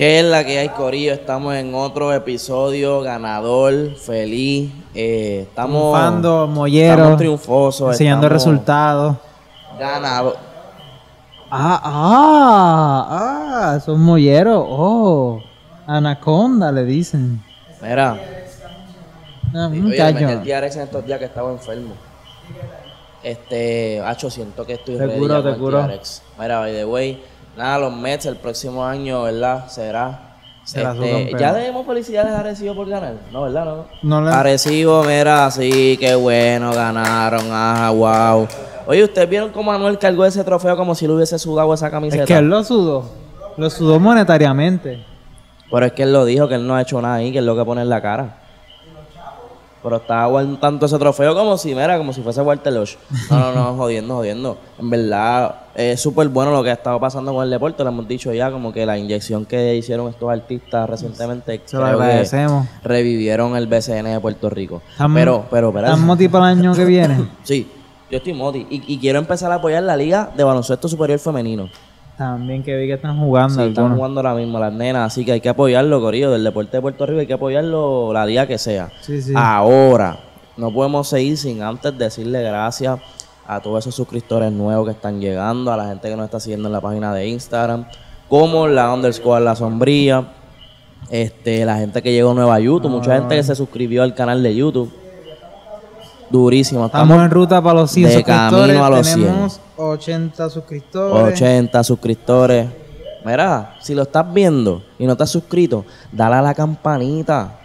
¿Qué es la que hay, Corillo? Estamos en otro episodio ganador, feliz. eh, estamos, Triunfando, molleros, estamos triunfosos. enseñando estamos resultados. Ganador. Ah, ah, ah, son molleros. Oh, anaconda le dicen. Mira, Ah, oye, muchacho. me metí el TRX en estos días que estaba enfermo. Este, Hacho, siento que estoy Te curo, te curo. Mira, by the way, nada, los Mets el próximo año, ¿verdad? Será. Será Este, ya debemos felicidades a Arecibo por ganar. No, ¿verdad? No. No le- Arecibo, mira, sí, qué bueno, ganaron, ajá, wow. Oye, ¿ustedes vieron cómo Manuel cargó ese trofeo como si le hubiese sudado esa camiseta? Es que él lo sudó. Lo sudó monetariamente. Pero es que él lo dijo, que él no ha hecho nada ahí, que es lo que pone en la cara. Pero estaba aguantando ese trofeo como si, mira, como si fuese Walter Lodge. No, no, no, jodiendo, jodiendo. En verdad, es súper bueno lo que ha estado pasando con el deporte. Lo hemos dicho ya, como que la inyección que hicieron estos artistas recientemente. Se lo agradecemos. Revivieron el BCN de Puerto Rico. Pero, pero, espérate. ¿Estás moti para el año que viene? Sí, yo estoy moti. Y, y quiero empezar a apoyar la Liga de Baloncesto Superior Femenino. También que vi que están jugando Sí, están algunos. jugando ahora mismo las nenas, así que hay que apoyarlo, Corillo, del deporte de Puerto Rico, hay que apoyarlo la día que sea. Sí, sí. Ahora, no podemos seguir sin antes decirle gracias a todos esos suscriptores nuevos que están llegando, a la gente que nos está siguiendo en la página de Instagram, como la underscore la sombría, este, la gente que llegó nueva a YouTube, mucha gente que se suscribió al canal de YouTube. Durísimo, Estamos estamos en ruta para los 100 de suscriptores. camino a los 100. Tenemos 80 suscriptores. 80 suscriptores. Mira, si lo estás viendo y no estás suscrito, dale a la campanita.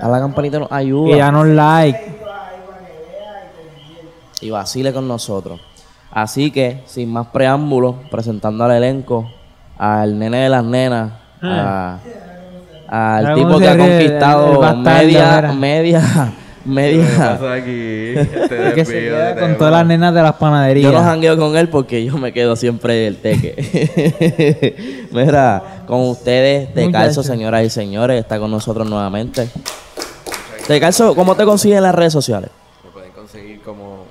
A la campanita nos Y ayuda. danos like. Y vacile con nosotros. Así que, sin más preámbulos, presentando al elenco, al nene de las nenas, a- al Mira tipo que ha conquistado media, mira. Media, ¿Qué media. pasa aquí? Este que se desvío queda de con todas las nenas de las panaderías. Yo no jangueo con él porque yo me quedo siempre del teque. Mira, con ustedes, Te Calzo, señoras y señores, está con nosotros nuevamente. Te Calzo, ¿cómo te consiguen en las redes sociales? Me pueden conseguir como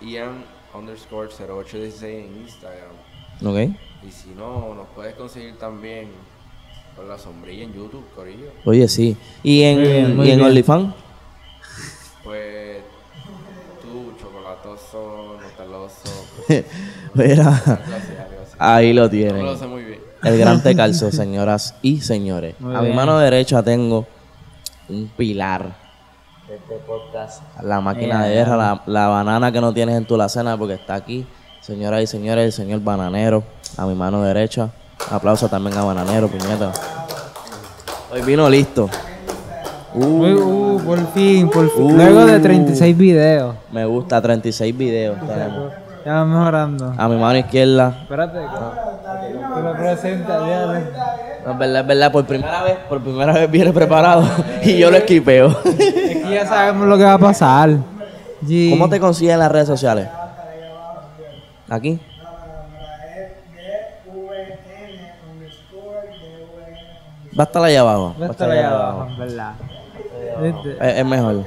Ian underscore 0816 en Instagram. ¿Ok? Y si no, nos puedes conseguir también con la sombrilla en YouTube, Corillo. Oye, sí. ¿Y en, bien, y en. OnlyFans? Pues tú, chocolatoso, nutaloso, Mira, algo así, algo así. ahí lo No tienen. lo sé muy bien. El gran Te Calzo, señoras y señores. Muy a mi mano derecha tengo un pilar de este podcast. La máquina de guerra, la, la banana que no tienes en tu la cena porque está aquí. Señoras y señores, el señor Bananero, a mi mano derecha. Aplauso también a Bananero, puñeta. Hoy vino listo. Uh, Uy, uh, por fin, por fin. Uh. Luego de 36 videos. me gusta, 36 videos tenemos. Ya va mejorando. A mi mano izquierda. Espérate. Que lo presenta. No, es verdad, es verdad, por primera vez, por primera vez viene preparado y yo lo esquipeo. Es que ya sabemos lo que va a pasar. G. ¿Cómo te consigues en las redes sociales? Aquí. Va a estar allá abajo. Va a estar allá abajo, en verdad. Es, es mejor.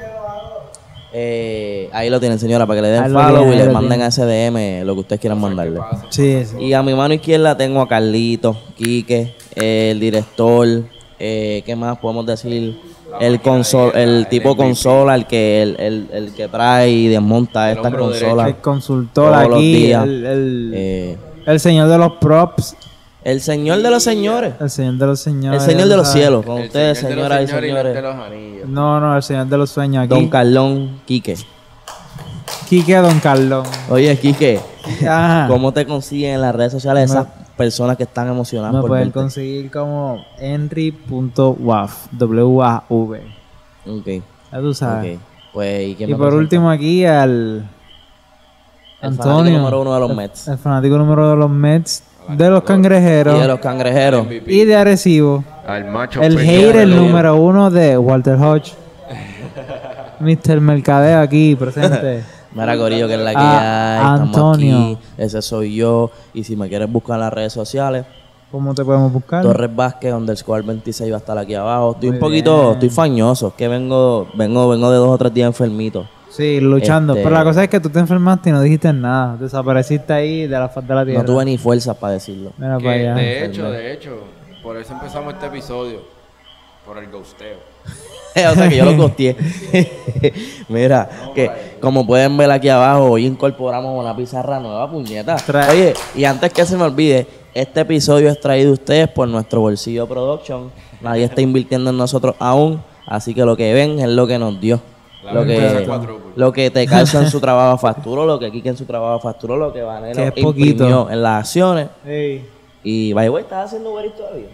Eh, ahí lo tienen, señora, para que le den Ahí lo follow y le manden a SDM lo que ustedes quieran mandarle. Sí, sí. Y a mi mano izquierda tengo a Carlito, Quique, el director, eh, ¿qué más podemos decir? El consol, el tipo consola, el que el, el, el que trae y desmonta estas consolas. El consultor Todos los aquí, días. el, el, Eh, el señor de los props, el señor de los señores, el señor de los señores. el señor de los ¿sabes? cielos, con El ustedes, señor señoras y señores los anillos. No, no, el señor de los sueños aquí. Don Carlón, Quique. Quique Don Carlón. Oye, Quique, Ajá. ¿cómo te consiguen en las redes sociales esas personas que están emocionadas Me por pueden verte? conseguir como henry.waf, W-A-V. Ok, Ya tú sabes. ok. Pues, ¿y quién Y me por presenta? último aquí al El fanático Antonio. número uno de los Mets. El fanático número de los Mets, de los cangrejeros Y de los cangrejeros. y de Arecibo. Al macho El hater los- número uno de Walter Hodge. Mr. Mercadeo aquí presente. Mira, Corillo, que es la que Ah, hay. Estamos Antonio. aquí. Ese soy yo. Y si me quieres buscar en las redes sociales, ¿Cómo te podemos buscar? Torres Vázquez, underscore 26 va a estar aquí abajo. Estoy Muy un poquito, bien. estoy fañoso. Es que vengo, vengo, vengo de dos o tres días enfermito. Sí, luchando. Este- Pero la cosa es que tú te enfermaste y no dijiste nada. Desapareciste ahí de la faz de la tierra. No tuve ni fuerzas para decirlo. Mira Que, para allá. de hecho, de hecho, por eso empezamos este episodio. Por el ghosteo. o sea que yo lo costeé. Mira, que como pueden ver aquí abajo, hoy incorporamos una pizarra nueva, puñeta. Trae- Oye, y antes que se me olvide, este episodio es traído a ustedes por nuestro bolsillo production. Nadie está invirtiendo en nosotros aún, así que lo que ven es lo que nos dio. La Lo que, lo que te calza en su trabajo facturó, lo que Kike en su trabajo facturó, lo que es imprimió poquito. en las acciones. Ey. Y, by the way, ¿estás haciendo Uber Eats todavía?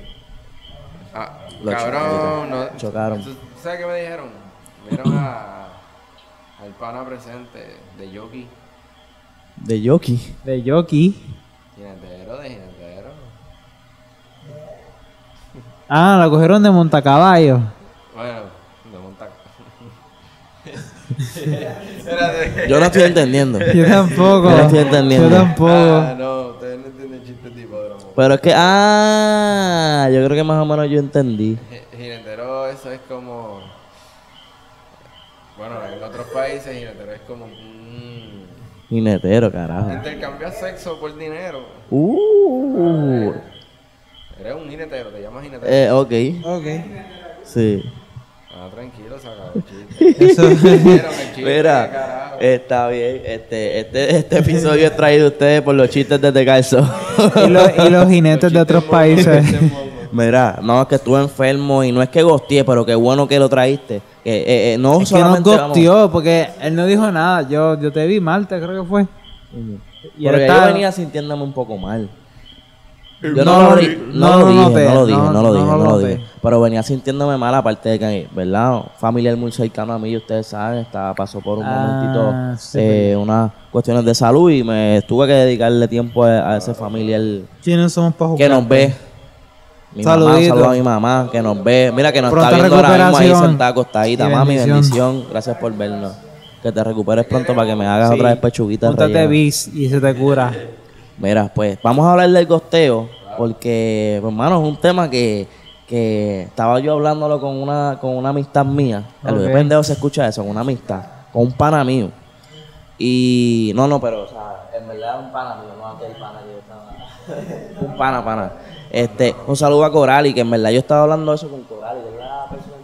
Ah, Lo cabrón, chocaron. no. Chocaron. ¿Tú- ¿Sabes qué me dijeron? Vieron a, al pana presente de Yoki. De Yoki. De jockey. Jinetero, de jinetero. Ah, la cogieron de montacaballo. Bueno. Yo no estoy entendiendo. Yo tampoco. Yo no estoy entendiendo. Yo tampoco. Ah, no, ustedes no entienden chiste tipo de broma. Pero es que, ah, yo creo que más o menos yo entendí. Jinetero, eso es como. Bueno, en otros países, jinetero es como. mm, Jinetero, carajo. intercambiar sexo por dinero. Uh, Eres un jinetero, te llamas jinetero. eh, ok, Ok. sí. Ah, tranquilo, se acabó el chiste. Eso. Mira, está bien. Este, este, este episodio es traído a ustedes por los chistes de Calzo. y, los, y los jinetes de otros países. Mira, no, es que estuve enfermo y no es que gosteé, pero qué bueno que lo traíste. Que, eh, eh, no Es que nos vamos- gosteó porque él no dijo nada. Yo, yo te vi Marta, creo que fue. Y él Porque yo estaba- venía sintiéndome un poco mal. Yo No lo no dije, no lo dije, no- lo dije, no lo dije. Pero venía sintiéndome mal, aparte de que, ¿verdad? Familiar muy cercano a mí, ustedes saben, estaba, pasó por un Ah, momentito sí, eh, unas cuestiones de salud y me tuve que dedicarle tiempo a, a ese familiar ¿Quiénes somos para que nos ve. Mi mamá, Saludito. saludo a mi mamá, que nos ve. Mira, que nos Pronta está viendo ahora mismo ahí sentada acostadita. y Mami, bendición. bendición. Gracias por vernos. Que te recuperes pronto para que me hagas Sí. otra vez pechuguita. Rellena. bis y se te cura. Mira, pues vamos a hablar del gosteo, porque, pues, hermano, es un tema que, que estaba yo hablándolo con una, con una amistad mía. A lo de Ok. pendejo se escucha eso, con una amistad, con un pana mío. Y, no, no, pero, o sea, en verdad es un pana mío, no aquel pana que yo estaba. un pana, pana. Este, un saludo a Corali, que en verdad yo estaba hablando eso con Corali, que es la persona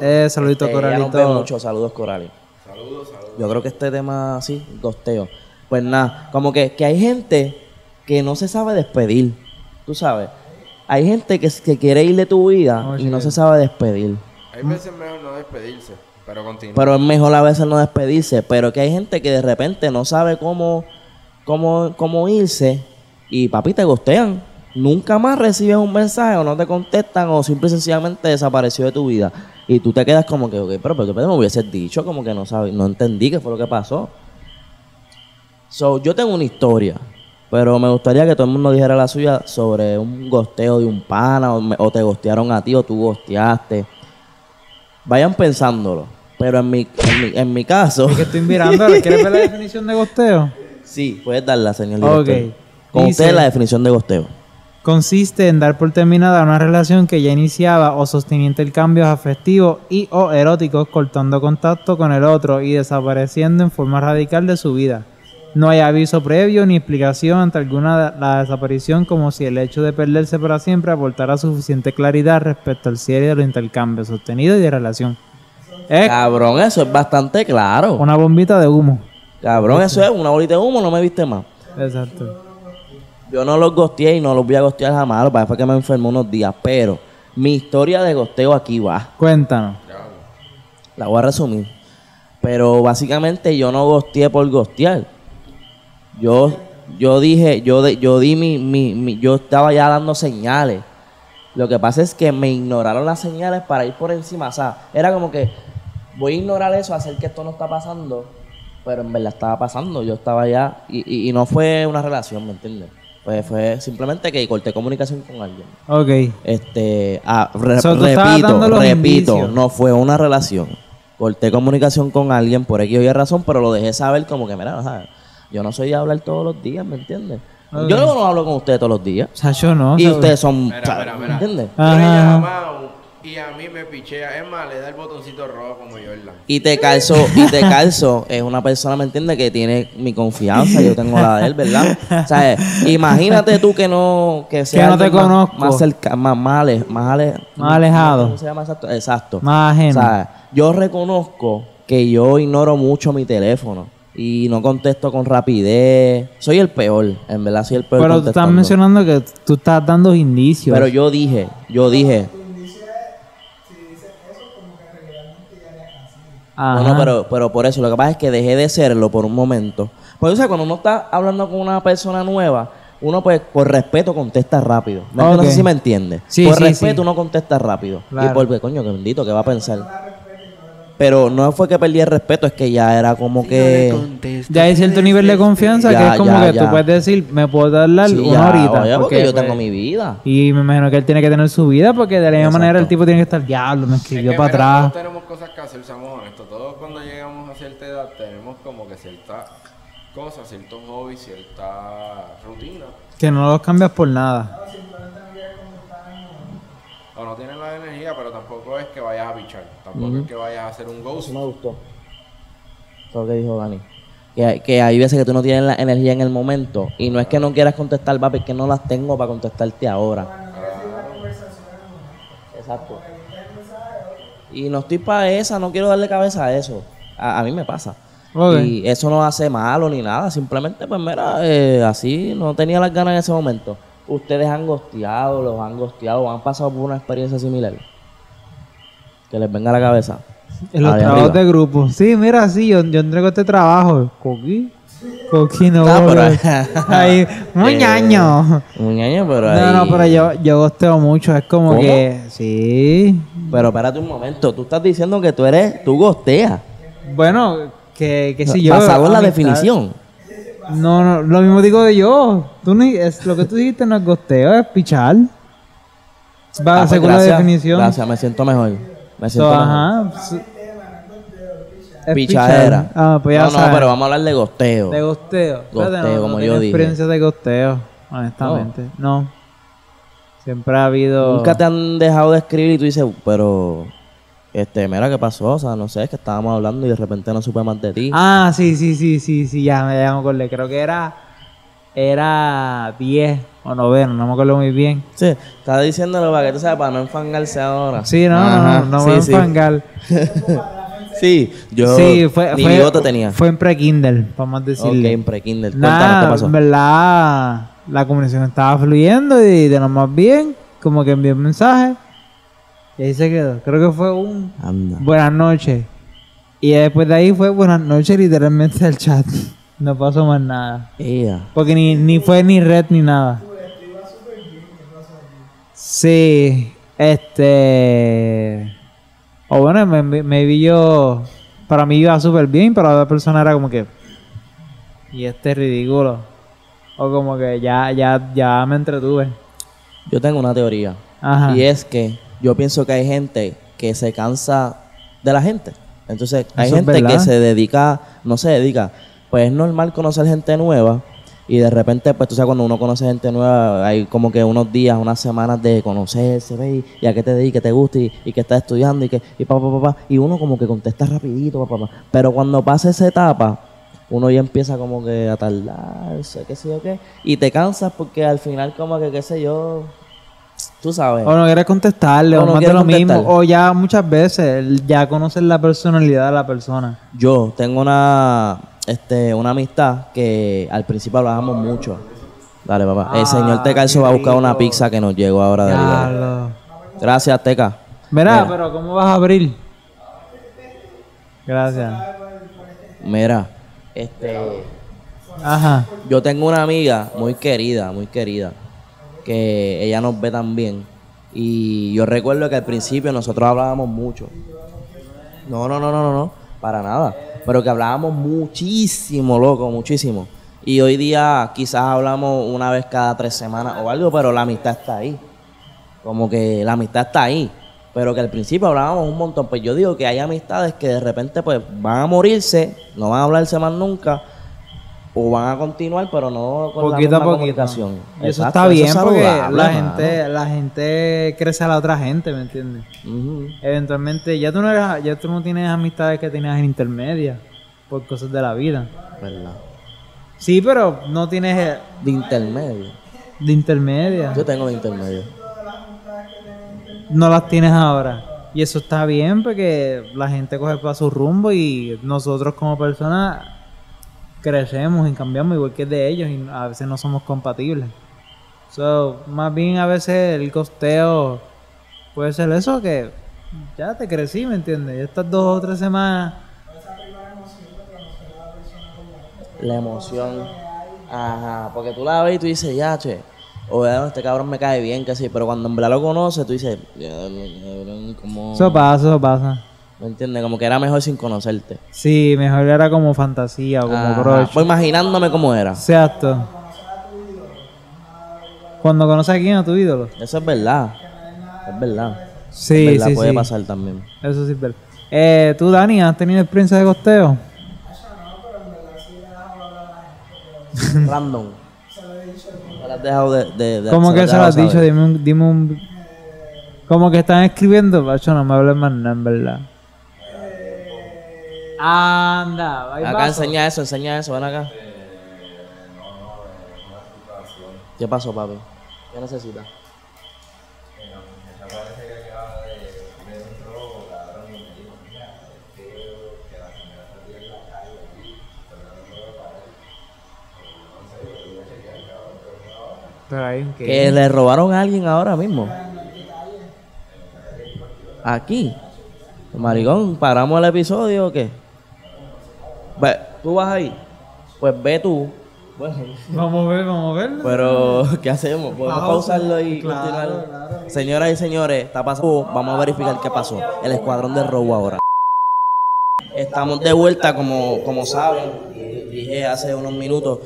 que. Eh, saludito, Eh, ella nos ve Coralito. mucho, saludos Corali. Saludos, saludos. Yo creo que este tema sí, gosteo. Pues nada, como que, que hay gente que no se sabe despedir, tú sabes. Hay gente que, que quiere ir de tu vida y no se sabe despedir. Hay veces mejor no despedirse, pero continúa. Pero es mejor a veces no despedirse, pero que hay gente que de repente no sabe cómo, cómo, cómo irse y papi te gostean. Nunca más recibes un mensaje o no te contestan o simple y sencillamente desapareció de tu vida. Y tú te quedas como que, ok, pero, pero, pero me hubieses dicho, como que no sabes, no entendí qué fue lo que pasó. So, yo tengo una historia, pero me gustaría que todo el mundo dijera la suya sobre un gosteo de un pana o, me- o te gostearon a ti o tú gosteaste. Vayan pensándolo. Pero en mi, en mi, en mi caso, Es que estoy mirando. ¿Quieres ver la definición de gosteo? sí, puedes darla, señor Ok. director. Con Dice- usted la definición de gosteo. Consiste en dar por terminada una relación que ya iniciaba o sostenía intercambios afectivos y o eróticos cortando contacto con el otro y desapareciendo en forma radical de su vida. No hay aviso previo ni explicación ante alguna de la desaparición como si el hecho de perderse para siempre aportara suficiente claridad respecto al cierre de los intercambios sostenidos y de relación. Es Cabrón, eso es bastante claro. una bombita de humo. Cabrón, eso es una bolita de humo, no me viste más. Exacto. Yo no los gosteé y no los voy a gostear jamás. Lo que pasa fue que me enfermé unos días. Pero mi historia de gosteo aquí va. Cuéntanos. La voy a resumir. Pero básicamente yo no gosteé por gostear. Yo, yo dije, yo, de- yo di mi, mi, mi- yo estaba ya dando señales. Lo que pasa es que me ignoraron las señales para ir por encima. O sea, era como que voy a ignorar eso, hacer que esto no está pasando. Pero en verdad estaba pasando. Yo estaba ya. Y, y, y no fue una relación, ¿me entiendes? Pues fue simplemente que corté comunicación con alguien. Ok. Este, ah, re- So, repito, repito, indicios. no fue una relación. Corté comunicación con alguien por X o Y razón, pero lo dejé saber como que, mira, sea, yo no soy de hablar todos los días, ¿me entiendes? Ok. Yo no hablo con ustedes todos los días. O sea, yo no. y ustedes son, Mira, mira, ¿me mira. entiendes? Y a mí me pichea. Es más, le da el botoncito rojo como Jordan. Y te calzo, y te calzo, es una persona, ¿me entiendes? Que tiene mi confianza, yo tengo la de él, ¿verdad? O sea, imagínate tú que no, que sea no te más- conozco. más cerca, más, más, ale- más, ale- Más alejado. ¿Cómo se llama exacto? Exacto. Más ajeno. O sea, yo reconozco que yo ignoro mucho mi teléfono y no contesto con rapidez. Soy el peor, en verdad soy el peor Pero tú estás mencionando que tú estás dando indicios. Pero yo dije, yo dije, Ajá. Bueno, pero, pero por eso, lo que pasa es que dejé de serlo por un momento. Porque, o sea, cuando uno está hablando con una persona nueva, uno pues por respeto contesta rápido. No, no sé si me entiende. Sí, por sí, respeto sí. uno contesta rápido. Y Claro. porque, coño, que bendito, ¿qué va a pensar? Pero no fue que perdí el respeto, es que ya era como que... Ya hay cierto nivel de confianza que Ya, es como ya, que ya. tú puedes decir, me puedo tardar Sí, una ya, horita. oye, porque yo pues, tengo mi vida. Y me imagino que él tiene que tener su vida porque de la misma Exacto. manera el tipo tiene que estar, diablo, me escribió Es que, para mira, atrás. Todos tenemos cosas que hacer, seamos honestos. Todos cuando llegamos a cierta edad tenemos como que ciertas cosas, ciertos hobbies, cierta rutina. Que no los cambias por nada. O no tienes la energía, pero tampoco es que vayas a bichar. Tampoco es que vayas a hacer un ghost. me gustó. Eso es lo que dijo Dani. Que, que hay veces que tú no tienes la energía en el momento. Y no es que no quieras contestar, papi, es que no las tengo para contestarte ahora. Exacto. Y no estoy para esa, no quiero darle cabeza a eso. A, a mí me pasa. Y eso no hace malo ni nada. Simplemente, pues mira, eh, así no tenía las ganas en ese momento. Ustedes han gosteado, los han gosteado, han pasado por una experiencia similar. Que les venga a la cabeza. En los trabajos arriba. de grupo. Sí, mira, sí, yo, yo entrego este trabajo. Coqui. Coqui no. Ah, pero- Ahí, muñaño. Un año, pero ahí... No, no, pero yo, yo gosteo mucho. Es como ¿Cómo? que. Sí. Pero espérate un momento, tú estás diciendo que tú eres, tú gosteas. Bueno, que, que si yo. Basado en la amistad- definición. No, no, lo mismo digo de yo. Tú ni, es, lo que tú dijiste no es gosteo, es pichar. Va, Ah, pues según la definición. Gracias, me siento mejor. Me siento ajá. su- es Pichadera. Ah, pues ya no, no, pero vamos a hablar de gosteo. De gosteo. Gosteo, no, como no yo tengo dije. experiencia de gosteo, honestamente. No. Siempre ha habido. Nunca te han dejado de escribir y tú dices, pero, este, mira qué pasó, o sea, no sé, es que estábamos hablando y de repente no supe más de ti. Ah, sí, sí, sí, sí, sí, ya me, ya me acordé. Creo que era. Era 10 o noveno, no me acuerdo muy bien. Sí, estaba diciéndolo para que tú sabes, para no enfangarse ahora. Sí, no, Ajá, no, no, no me voy a sí, sí. enfangar. Sí, yo sí, fue, ni fue, tenía. Fue en pre-Kindle, vamos a ok, decirle. en pre-Kindle. Cuéntanos Nada, qué pasó. en verdad, la comunicación estaba fluyendo y de lo más bien, como que envié un mensaje y ahí se quedó. Creo que fue un Anda. buenas noches. Y después de ahí fue buenas noches literalmente al chat. No pasó más nada. Porque ni, ni fue ni red ni nada. Sí, este... O bueno, me, me, vi yo... Para mí iba súper bien, pero la otra persona era como que... Y este es ridículo. O como que ya, ya, ya me entretuve. Yo tengo una teoría. Ajá. Y es que yo pienso que hay gente que se cansa de la gente. Entonces, hay Eso gente que se dedica, no se dedica. Pues es normal conocer gente nueva. Y de repente, pues tú sabes, cuando uno conoce gente nueva, hay como que unos días, unas semanas de conocerse, ve, y a qué te dedicas, qué te gusta, y, y que estás estudiando, y que, y pa, pa, pa, y uno como que contesta rapidito, pa, pa, pa. Pero cuando pasa esa etapa, uno ya empieza como que a tardarse, qué sé yo qué, y te cansas porque al final como que, qué sé yo, tú sabes. O no quieres contestarle, O o, no más de lo mismo. O ya muchas veces ya conoces la personalidad de la persona. Yo tengo una, este, una amistad que al principio hablábamos mucho. Dale, papá. El señor Tecalzo va a buscar una pizza que nos llegó ahora de Gracias, Teca. Mira, Mira. pero ¿cómo vas a abrir? Gracias. Mira, este, Ajá. yo tengo una amiga muy querida, muy querida, que ella nos ve también. Y yo recuerdo que al principio nosotros hablábamos mucho. No, no, no, no, no, no, para nada. Pero que hablábamos muchísimo, loco, muchísimo. Y hoy día quizás hablamos una vez cada tres semanas o algo, pero la amistad está ahí. Como que la amistad está ahí. Pero que al principio hablábamos un montón. Pues yo digo que hay amistades que de repente pues van a morirse, no van a hablarse más nunca. O van a continuar, pero no con poquito la misma poquito. comunicación. Y eso Exacto, está bien es porque saludable, la mano. gente, la gente crece a la otra gente, ¿me entiendes? Eventualmente ya tú no eres, ya tú no tienes amistades que tenías en intermedia por cosas de la vida. ¿Verdad? Sí, pero no tienes eh, De intermedio. de intermedia. Yo tengo de intermedio. No las tienes ahora. Y eso está bien porque la gente coge para su rumbo y nosotros como personas crecemos y cambiamos igual que de ellos y a veces no somos compatibles. So, más bien a veces el costeo puede ser eso que ya te crecí, ¿me entiendes? Ya estas dos o tres semanas La emoción. Ajá, porque tú la ves y tú dices, ya, che. O este cabrón me cae bien, que sí. Pero cuando en verdad lo conoces, tú dices, ya, como. Eso pasa, eso pasa. ¿Me entiendes? Como que era mejor sin conocerte. Sí, mejor era como fantasía o como crush. Pues imaginándome cómo era. Exacto. Cuando conoces a quién a tu ídolo. Eso es verdad. Es verdad. Sí, es verdad, sí, puede sí. pasar también. Eso sí es verdad. Eh, ¿Tú, Dani, has tenido experiencia de costeo? Random. Me la has dejado de. de, de ¿Cómo se que las se lo has dicho? Dime un... Dime un... ¿Cómo que están escribiendo? Pacho, no me hables más nada, en verdad. Anda, ahí Acá paso. enseña eso, enseña eso, ven acá. ¿Qué pasó, papi? ¿Qué necesitas? Pero hay un qué. Que le robaron a alguien ahora mismo. Aquí. Maricón, ¿paramos el episodio o qué? Ve, ¿Tú vas ahí? Pues ve tú. Bueno, Vamos a ver, vamos a ver. pero ¿qué hacemos? ¿Podemos Pausa. pausarlo y Claro, continuar? claro. Señoras y señores, está pasando. Vamos a verificar qué pasó. El escuadrón de robo ahora. Estamos de vuelta, como, como saben, dije hace unos minutos,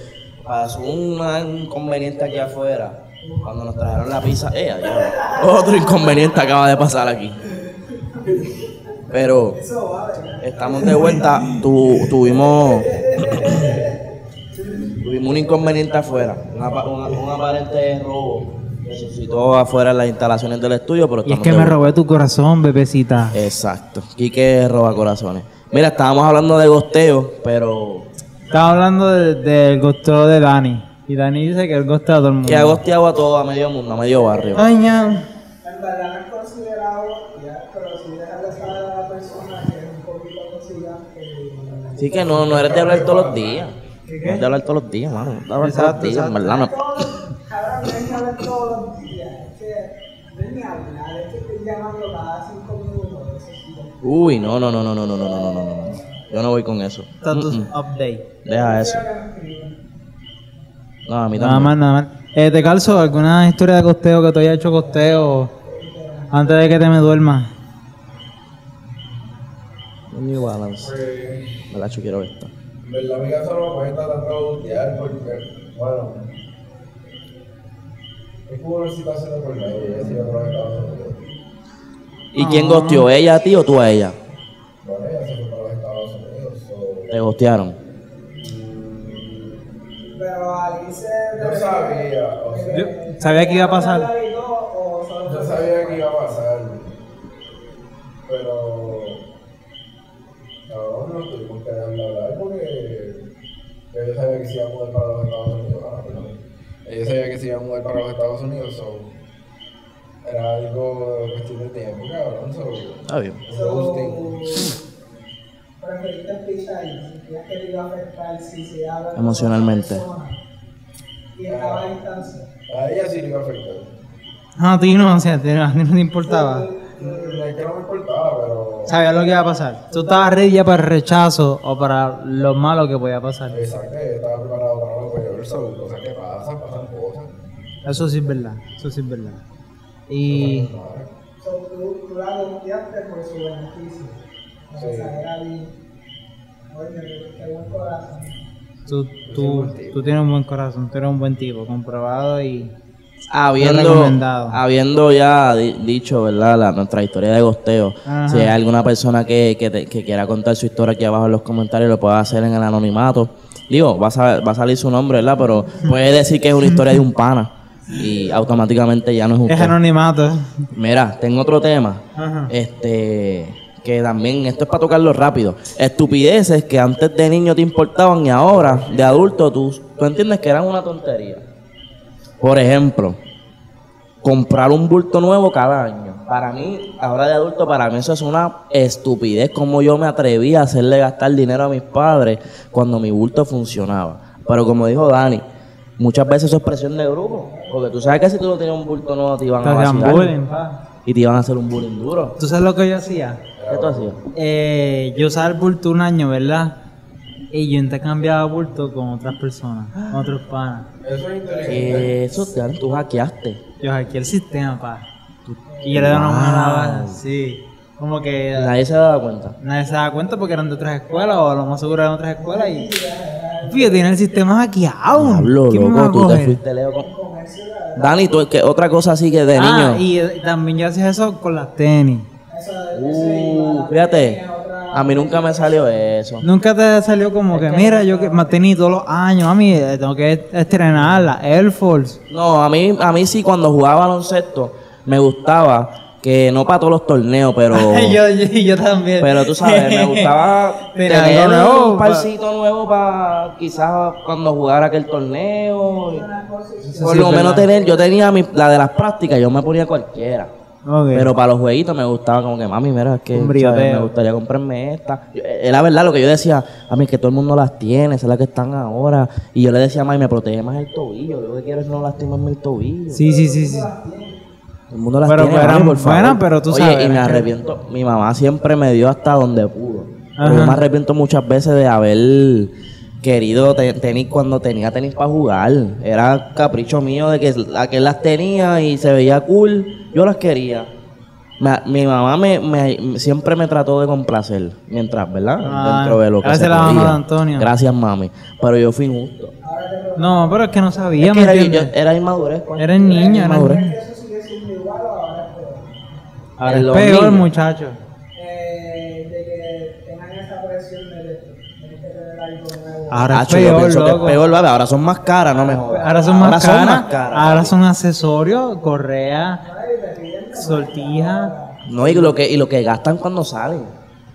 pasó un inconveniente aquí afuera. Cuando nos trajeron la pizza, eh, otro inconveniente acaba de pasar aquí. Pero estamos de vuelta, tu- tuvimos tuvimos un inconveniente afuera, un, apa- un- un aparente robo que suscitó afuera en las instalaciones del estudio, pero Y es que de me vuelta. robé tu corazón, bebecita. Exacto. Quique roba corazones. Mira, estábamos hablando de gosteo, pero Estaba hablando de- del gosteo de Dani. Y Dani dice que él gostea a todo el mundo. que ha gosteado a todo, a medio mundo, a medio barrio. Ay, ña. En verdad no es considerado, ya, pero si dejarle saber a la persona que Así que no, no eres de hablar todos los días. No eres de hablar todos los días, mano. No de hablar todos los días, en verdad. No. Hablar todos los días, es que no es ni hablar, es que estoy llamando cada cinco minutos. Eso sí, Uy, no, no, no, no, no, no, no, no, no, no, no. Yo no voy con eso. Status Mm, mm. update. Deja eso. No, a mí Nada también. más, nada más. Eh, ¿Te calzo alguna historia de costeo que tú hayas hecho costeo antes de que te me duermas? New Balance. Me la quiero esta. En verdad, mi caso no me cuesta tanto bustear porque, bueno, es como una situación de por medio. Ella se iba por los Estados Unidos. ¿Y quién gosteó? ¿Ella a ti o tú a ella? Bueno, ella se fue para los Estados Unidos. So, Te gostearon. Pero al irse yo sabía, o sea, Yo sabía que iba a pasar. Sabía que se iba a mudar para los Estados Unidos. Ah, perdón. Ella sabía que se iba a mudar para los Estados Unidos, so, era algo cuestión de tiempo, cabrón. So, Está bien. ghosting. preferiste y sentías que te iba a afectar si se habla Emocionalmente. Y estaba a distancia. A ella sí le iba a afectar. Ah, a ti no, o sea, a ti no a ti no te importaba. No es que no me importaba, pero. Sabías lo que iba a pasar. Tú estabas ready ya para el rechazo o para lo malo que podía pasar. Exacto, yo estaba preparado para lo peor, so, cosas que pasan, pasan cosas. Eso sí es verdad, eso sí es verdad. Y So, tú, tú la golpeaste por su beneficio. O sea, Sí. era bien. Oye, qué buen corazón. tú, tú, tú tienes un buen corazón, tú eres un buen tipo, comprobado y... Habiendo, habiendo ya di- dicho, ¿verdad? La, nuestra historia de gosteo. Ajá. Si hay alguna persona que, que, te- que quiera contar su historia aquí abajo en los comentarios, lo puede hacer en el anonimato. Digo, va a, va a salir su nombre, ¿verdad? Pero puede decir que es una historia de un pana. Y automáticamente ya no es Es usted. anonimato. Mira, tengo otro tema. Ajá. Este, que también, esto es para tocarlo rápido. Estupideces que antes de niño te importaban y ahora, de adulto, tú, tú entiendes que eran una tontería. Por ejemplo, comprar un bulto nuevo cada año. Para mí, ahora de adulto, para mí eso es una estupidez. Como yo me atreví a hacerle gastar dinero a mis padres cuando mi bulto funcionaba. Pero como dijo Dani, muchas veces eso es presión de grupo. Porque tú sabes que si tú no tenías un bulto nuevo te iban Te a vacilar. bullying, pa. Y te iban a hacer un bullying duro. ¿Tú sabes lo que yo hacía? ¿Qué tú hacías? Eh, yo usaba el bulto un año, ¿verdad? Y yo intercambiaba bulto con otras personas, con otros panas. Eso es inteligente. Que eso te tú hackeaste. Yo hackeé el sistema, pa. Y yo le daba una mala Sí. Como que Nadie se daba cuenta. nadie se daba cuenta porque eran de otras escuelas o lo más seguro eran de otras escuelas y... Fíjate, tiene el sistema hackeado. Hablo, ¿Quién me va a loco, tú te fuiste lejos con... Dani, tú, que otra cosa así que de Ah, niño. y eh, también yo hacía eso con las tenis. Uh, fíjate, a mí nunca me salió eso. Nunca te salió como que, mira, yo que mantení todos los años, mami, eh, tengo que estrenar la Air Force. No, a mí, a mí sí cuando jugaba baloncesto me gustaba que no para todos los torneos, pero yo, yo, yo también. pero tú sabes, me gustaba Tener nuevo, un pa- parcito nuevo para quizás cuando jugara aquel torneo. y- Por lo menos tener, yo tenía mi- la de las prácticas, yo me ponía cualquiera. Ok. Pero para los jueguitos me gustaba como que, mami, mira, es que ¿sabes? me gustaría comprarme esta. Yo- eh, Era verdad lo que yo decía, a mí que todo el mundo las tiene, esas es las que están ahora. Y yo le decía, mami, me protege más el tobillo. Yo lo que quiero es no lastimarme el tobillo. Sí, sí, sí, sí. Todo el mundo las Pero tiene, eran mami, por favor. buenas, pero tú Oye, sabes, y me arrepiento. Mi mamá siempre me dio hasta donde pudo. Pero Ajá. yo me arrepiento muchas veces de haber querido te- tenis cuando tenía tenis para jugar. Era capricho mío de que aquel las tenía y se veía cool. Yo las quería. Me- mi mamá me, me- siempre me trató de complacer, mientras, ¿verdad? Ah, Dentro de lo que gracias se a la mamá podía. de Antonio. Gracias, mami. Pero yo fui injusto. No, pero es que no sabía, Es que ¿me era, yo- entiendes? era inmadurez. pues. Era el niño, era inmadurez. niño. Eso sigue siendo igual o ahora es peor. Ahora En es los peor, niños. muchacho. Eh, de que tengan esa presión de que tienes que tener algo nuevo. Ahora es Acho, yo peor, pienso que es loco. peor, ¿vale? Ahora son más caras, no me jodas. Ahora son más caras. más caras. Ahora son accesorios, correa, sortija. No, y lo que, y lo que gastan cuando salen.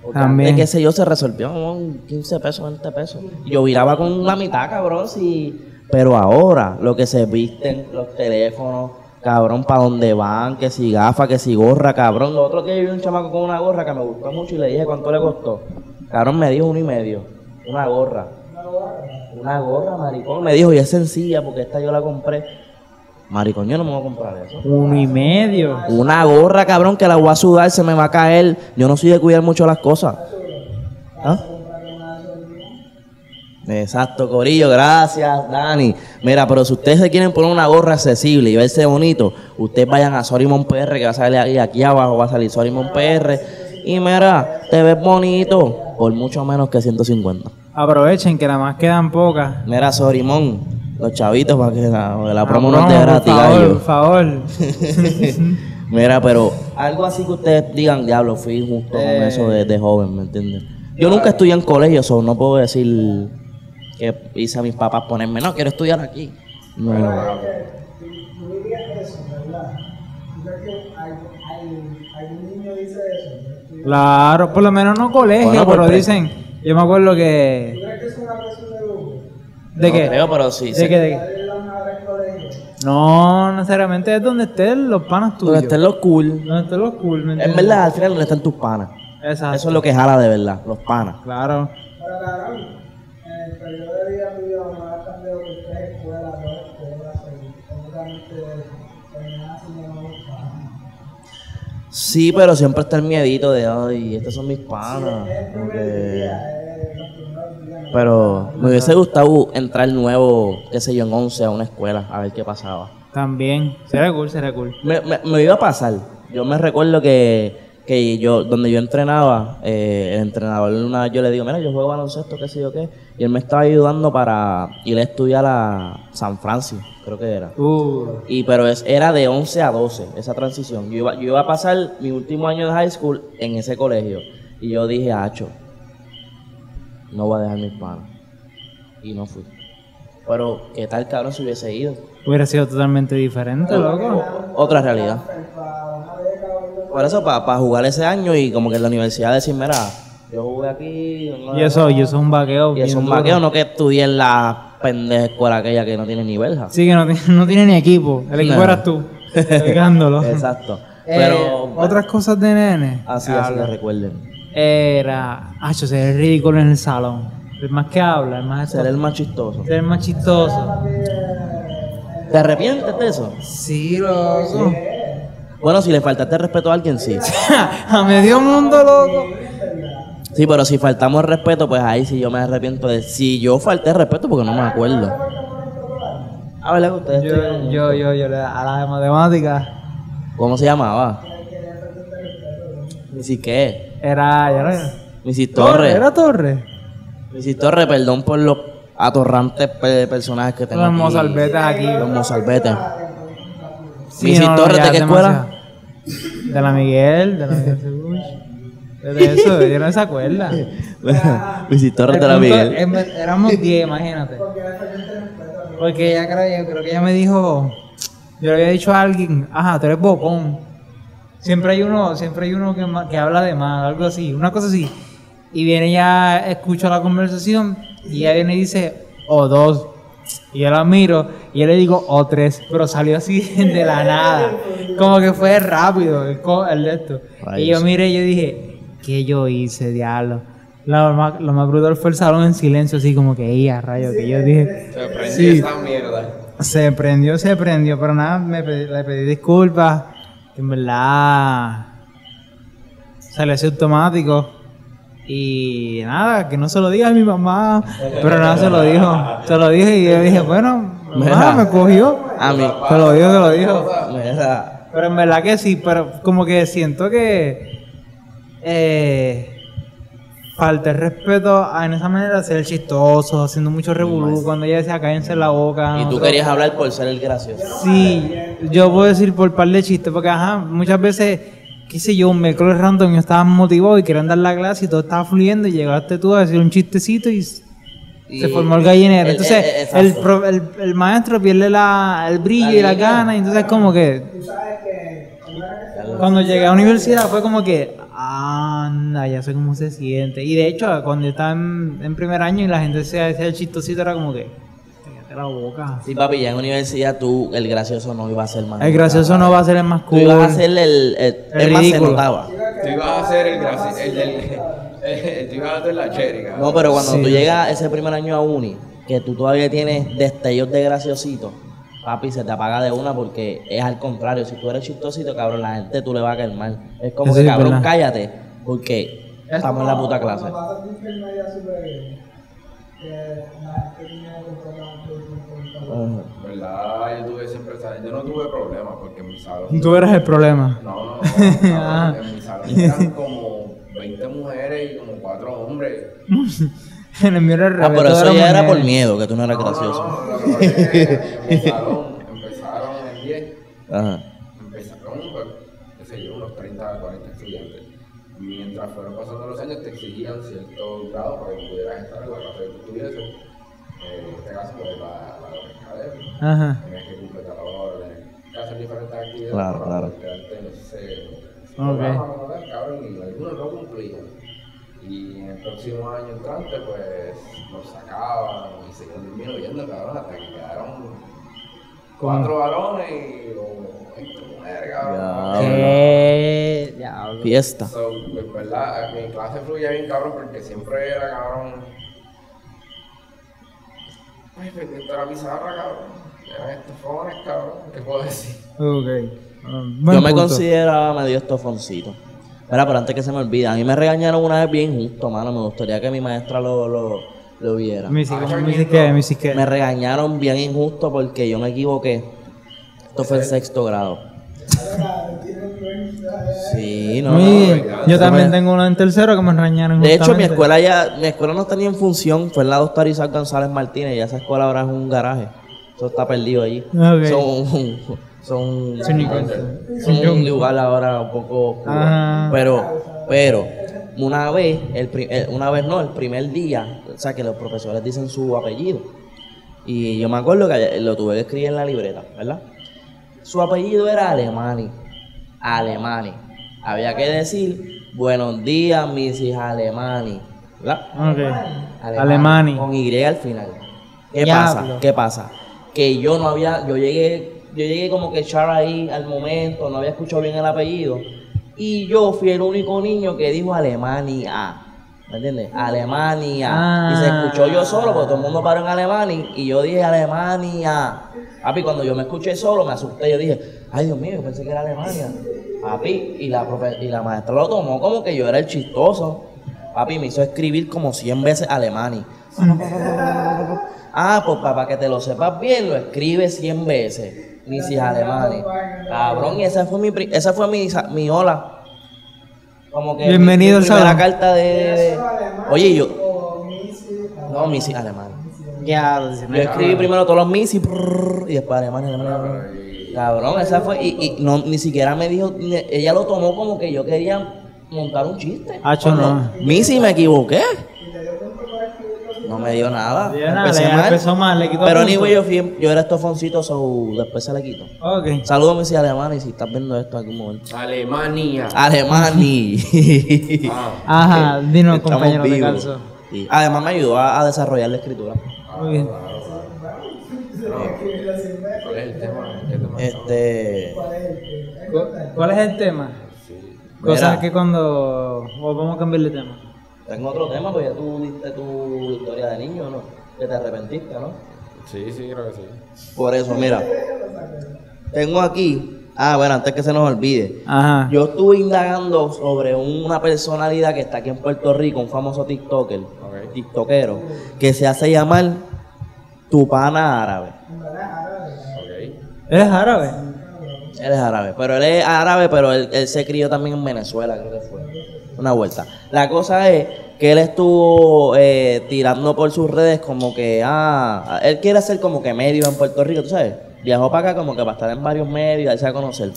Porque También. antes, qué sé yo, se resolvió con 15 pesos, 20 pesos. Yo viraba con la mitad, cabrón, sí. Pero ahora, lo que se visten, los teléfonos, cabrón, para dónde van, que si gafa, que si gorra, cabrón. Lo otro que vi un chamaco con una gorra que me gustó mucho y le dije cuánto le costó. Cabrón, me dijo uno y medio. Una gorra. Una gorra, maricón. Me dijo, y es sencilla porque esta yo la compré. Maricón, yo no me voy a comprar eso. Uno y medio. Una gorra, cabrón, que la voy a sudar, se me va a caer. Yo no soy de cuidar mucho las cosas. ¿Ah? Exacto, Corillo, gracias, Dani. Mira, pero si ustedes se quieren poner una gorra accesible y verse bonito, ustedes vayan a Sorimon PR, que va a salir aquí, aquí abajo, va a salir Sorimon PR. Y mira, te ves bonito por mucho menos que 150. Aprovechen que nada más quedan pocas. Mira, Sorimon, los chavitos para que la, la promo no Ah, esté gratis, por favor, gallo. por favor. Mira, pero algo así que ustedes digan, diablo, fui injusto con Eh. eso de, de joven, ¿me entiendes? Yo nunca estudié en colegio, so no puedo decir que hice a mis papás ponerme, no, quiero estudiar aquí. No, Tú dirías eso, ¿verdad? ¿Tú crees que hay- hay- algún niño dice eso? Claro, por lo menos no colegio, Bueno, pues, pero pre- dicen, yo me acuerdo ¿Tú que... crees que es una presión de grupo? ¿De no qué? creo, pero sí. ¿De sé- qué? ¿De. No, necesariamente es donde estén los panas tuyos. Donde estén los cool. Donde estén los cool, ¿me En entiendes? verdad, al final, donde están tus panas. Exacto. Eso es lo que jala de verdad, los panas. Claro. Pero cabrón, en el periodo de vida tuyo no has cambiado por tres escuelas, dos escuelas, y seguramente terminas haciendo nuevos panos. Sí, pero siempre está el miedito de, ay, estos son mis panas. los primeros días, Pero me hubiese gustado entrar nuevo, qué sé yo, en 11 a una escuela, a ver qué pasaba. También. Será cool, será cool. Me, me- me iba a pasar. Yo me recuerdo que, que yo, donde yo entrenaba, eh, el entrenador una yo le digo, mira, yo juego baloncesto, qué sé yo qué. Y él me estaba ayudando para ir a estudiar a San Francisco, creo que era. Uh, Y pero es, era de 11 a 12, esa transición. Yo iba, yo iba a pasar mi último año de high school en ese colegio. Y yo dije, Acho, no voy a dejar mis panas. y no fui. Pero, ¿qué tal, cabrón, si hubiese ido? Hubiera sido totalmente diferente, loco. Otra realidad. Por eso, para jugar ese año y como que en la universidad decir, mira, yo jugué aquí. no- Y eso, y eso es un vaqueo. Y es bien un vaqueo, no que estudié en la pendeja escuela aquella que no tiene ni verja. Sí, que no, tiene- no tiene ni equipo. El equipo No. eras tú. Exacto. Eh, Pero, otras cosas de nene. así, así lo recuerden. Era. Ah, yo ser ridículo en el salón. El más que habla, el más. Ser el más chistoso. Ser el más chistoso. ¿Te arrepientes de eso? Sí, loco. Bueno, si le faltaste respeto a alguien, sí. a medio mundo, loco. Sí, pero si faltamos respeto, pues ahí sí yo me arrepiento de... Si yo falté respeto, porque no me acuerdo. A ver, ustedes... Yo, tienen- yo, yo, yo, le- a la de matemáticas. ¿Cómo se llamaba? Missy qué? Era. Ya no, Missy Torre. Torre. Era Torre. Missy Torre, perdón por los atorrantes pe- personajes que tengo Los aquí. mozalbetes aquí. Los mozalbetes. Sí, Missy no, no, Torres, ya ¿de qué es escuela? De la Miguel, de la Miguel Seguch. De eso, ella no se acuerda. Missy Torre El de la Miguel. éramos 10, imagínate. Porque ella creo, yo creo que ella me dijo, yo le había dicho a alguien, ajá, tú eres bocón. Siempre hay uno, siempre hay uno que, habla de más, algo así, una cosa así. Y viene ya, escucho la conversación y ella viene y dice, o dos. Y yo la miro y yo le digo, o tres, pero salió así de la nada. Como que fue rápido el, el de esto. Y yo miré y yo dije, ¿qué yo hice, diablo? Lo más, lo más brutal fue el salón en silencio, así como que, ¡y a rayo! Que yo dije, Se prendió Sí. esa mierda. se prendió, se prendió, pero nada, me pedí- le pedí disculpas, en verdad salió así automático. Y nada, que no se lo diga a mi mamá, pero nada, se lo dijo. Se lo dije y yo dije, bueno, mamá me cogió. A mí. Se lo dijo, se lo dijo. Pero en verdad que sí, pero como que siento que eh, falta el respeto a, en esa manera de ser chistoso, haciendo mucho revolú, cuando ella decía cállense la boca. y tú querías hablar por ser el gracioso. Sí, yo puedo decir por par de chistes, porque ajá, muchas veces, qué sé yo, un miércoles random yo estaba motivado y querían dar la clase y todo estaba fluyendo y llegaste tú a decir un chistecito y, se formó el gallinero. el- Entonces, el- exacto. el, pro- el, el maestro pierde la, el brillo La y la gana, y entonces como que cuando llegué a la universidad fue como que, anda, ya sé cómo se siente. Y de hecho, cuando estaba en, en primer año y la gente se hacía el chistosito, era como que, cállate la boca. Sí, papi, ya en universidad tú, el gracioso no iba a ser más. El gracioso no va a ser el más Tú cool. ibas a ser el. el, el, El es más, se notaba. Tú ibas a hacer el graci- el el- Tú ibas a hacer la cabrón. No, pero cuando Sí. tú llegas ese primer año a uni, que tú todavía tienes destellos de graciosito, papi, se te apaga de una porque es al contrario. Si tú eres chistosito, cabrón, la gente tú le va a caer mal. Es como Eso que, es cabrón, verdad. cállate, porque estamos en la puta clase. Ajá. ¿Verdad? Yo tuve siempre. esa- Yo no tuve problemas porque en mi salón. Tú eres el problema. No, no, no. Ah. en mi salón eran como 20 mujeres y como 4 hombres. En el mío era el Ah, pero eso ya era por miedo, que tú no eras No, gracioso. no, empezaron en 10. Ajá. Empezaron, pues, qué sé yo, unos 30 40 estudiantes. Mientras fueron pasando los años, te exigían cierto grado para que pudieras estar en la clase que. Eh, en este caso, pues, la, la academia. Ajá. Tenías que completar órdenes, que hacer diferentes actividades Claro, para claro. quedarte en ese, ese Ok. programa cabrón, y algunos no cumplían. Y en el próximo año entrante, pues, los sacaban y seguían disminuyendo, cabrón, hasta que quedaron cuatro varones y 20 mujeres, cabrón. Ya. ¿Qué? Diablo. Fiesta. So, pues, verdad, mi clase fluía bien, cabrón, porque siempre era, cabrón. Ay, pendiente de la pizarra, cabrón. Eran estofones, cabrón. ¿Qué puedo decir? Ok. Um, Yo me punto. consideraba medio estofoncito. Espera, pero antes que se me olvide, a mí me regañaron una vez bien justo, mano. Me gustaría que mi maestra lo, lo, lo viera. Ah, mi psique. Me regañaron bien injusto porque yo me equivoqué. Esto fue en sexto grado. Sí, no. Mi- no. yo también me- tengo uno en tercero que me regañaron De hecho, mi escuela ya, mi escuela no está ni en función, fue en la doctora Isaac González Martínez, y esa escuela ahora es un garaje. Eso está perdido allí. Ok. Son, son, son un lugar ahora un poco oscuro. Ajá. Pero, pero, una vez, el, una vez no, el primer día, o sea, que los profesores dicen su apellido. Y yo me acuerdo que lo tuve que escribir en la libreta, ¿verdad? Su apellido era Alemani. Alemani. Había que decir, buenos días, Mrs. Alemani. ¿Verdad? Ok. Alemani. Con Y al final. ¿Qué Diablo. pasa? ¿Qué pasa? Que yo no había, yo llegué, yo llegué como que echar ahí al momento, no había escuchado bien el apellido. Y yo fui el único niño que dijo Alemania. ¿Me entiendes? Alemania. Y se escuchó yo solo, porque todo el mundo paró en Alemania. Y yo dije Alemania. Papi, cuando yo me escuché solo, me asusté. Yo dije, ay Dios mío, yo pensé que era Alemania. Papi, y la, profe- y la maestra lo tomó como que yo era el chistoso. Papi, me hizo escribir como 100 veces Alemania. Ah, pues para que te lo sepas bien, lo escribe 100 veces. Mrs. Alemani. Cabrón, y esa fue mi, pri- esa fue mi, mi hola. Como que Bienvenido mi, al mi primera carta de, Oye, yo. No, Mrs. Alemani. Ya, Yo escribí primero todos los Missy prrr, y después Alemania, Alemania, Alemania. Cabrón, esa fue. Y, y no, ni siquiera me dijo. ella lo tomó como que yo quería montar un chiste. Cuando, no. Missy, me equivoqué. No me dio nada. dio nada, Empecé le mal. empezó mal, le quitó Pero punto. anyway, yo, fui, yo era estofoncito, so después se le quitó. Ok. Saludos, Missy Alemania, si estás viendo esto en algún momento. Alemania. Alemani. Ah, Ajá, dinos, Estamos compañero de calzo. Sí. Además me ayudó a, a desarrollar la escritura. Muy bien. ¿Cuál es el tema? Este. Cu- ¿Cuál es el tema? Cosas que cuando... O vamos a cambiar de tema. Tengo otro tema, pues ya tú diste tu historia de niño, ¿no? Que te arrepentiste, ¿no? Sí, sí, creo que sí. Por eso, mira. Tengo aquí. Ah, bueno, antes que se nos olvide. Ajá. Yo estuve indagando sobre una personalidad que está aquí en Puerto Rico, un famoso TikToker, Ok. TikTokero, que se hace llamar Tupana Árabe. Ok. ¿Eres árabe? Él es árabe, pero él es árabe, pero él, él se crió también en Venezuela, creo que fue. Una vuelta. La cosa es que él estuvo eh, tirando por sus redes como que, ah, él quiere ser como que medio en Puerto Rico, ¿tú sabes? Viajó para acá como que para estar en varios medios, darse a conocer.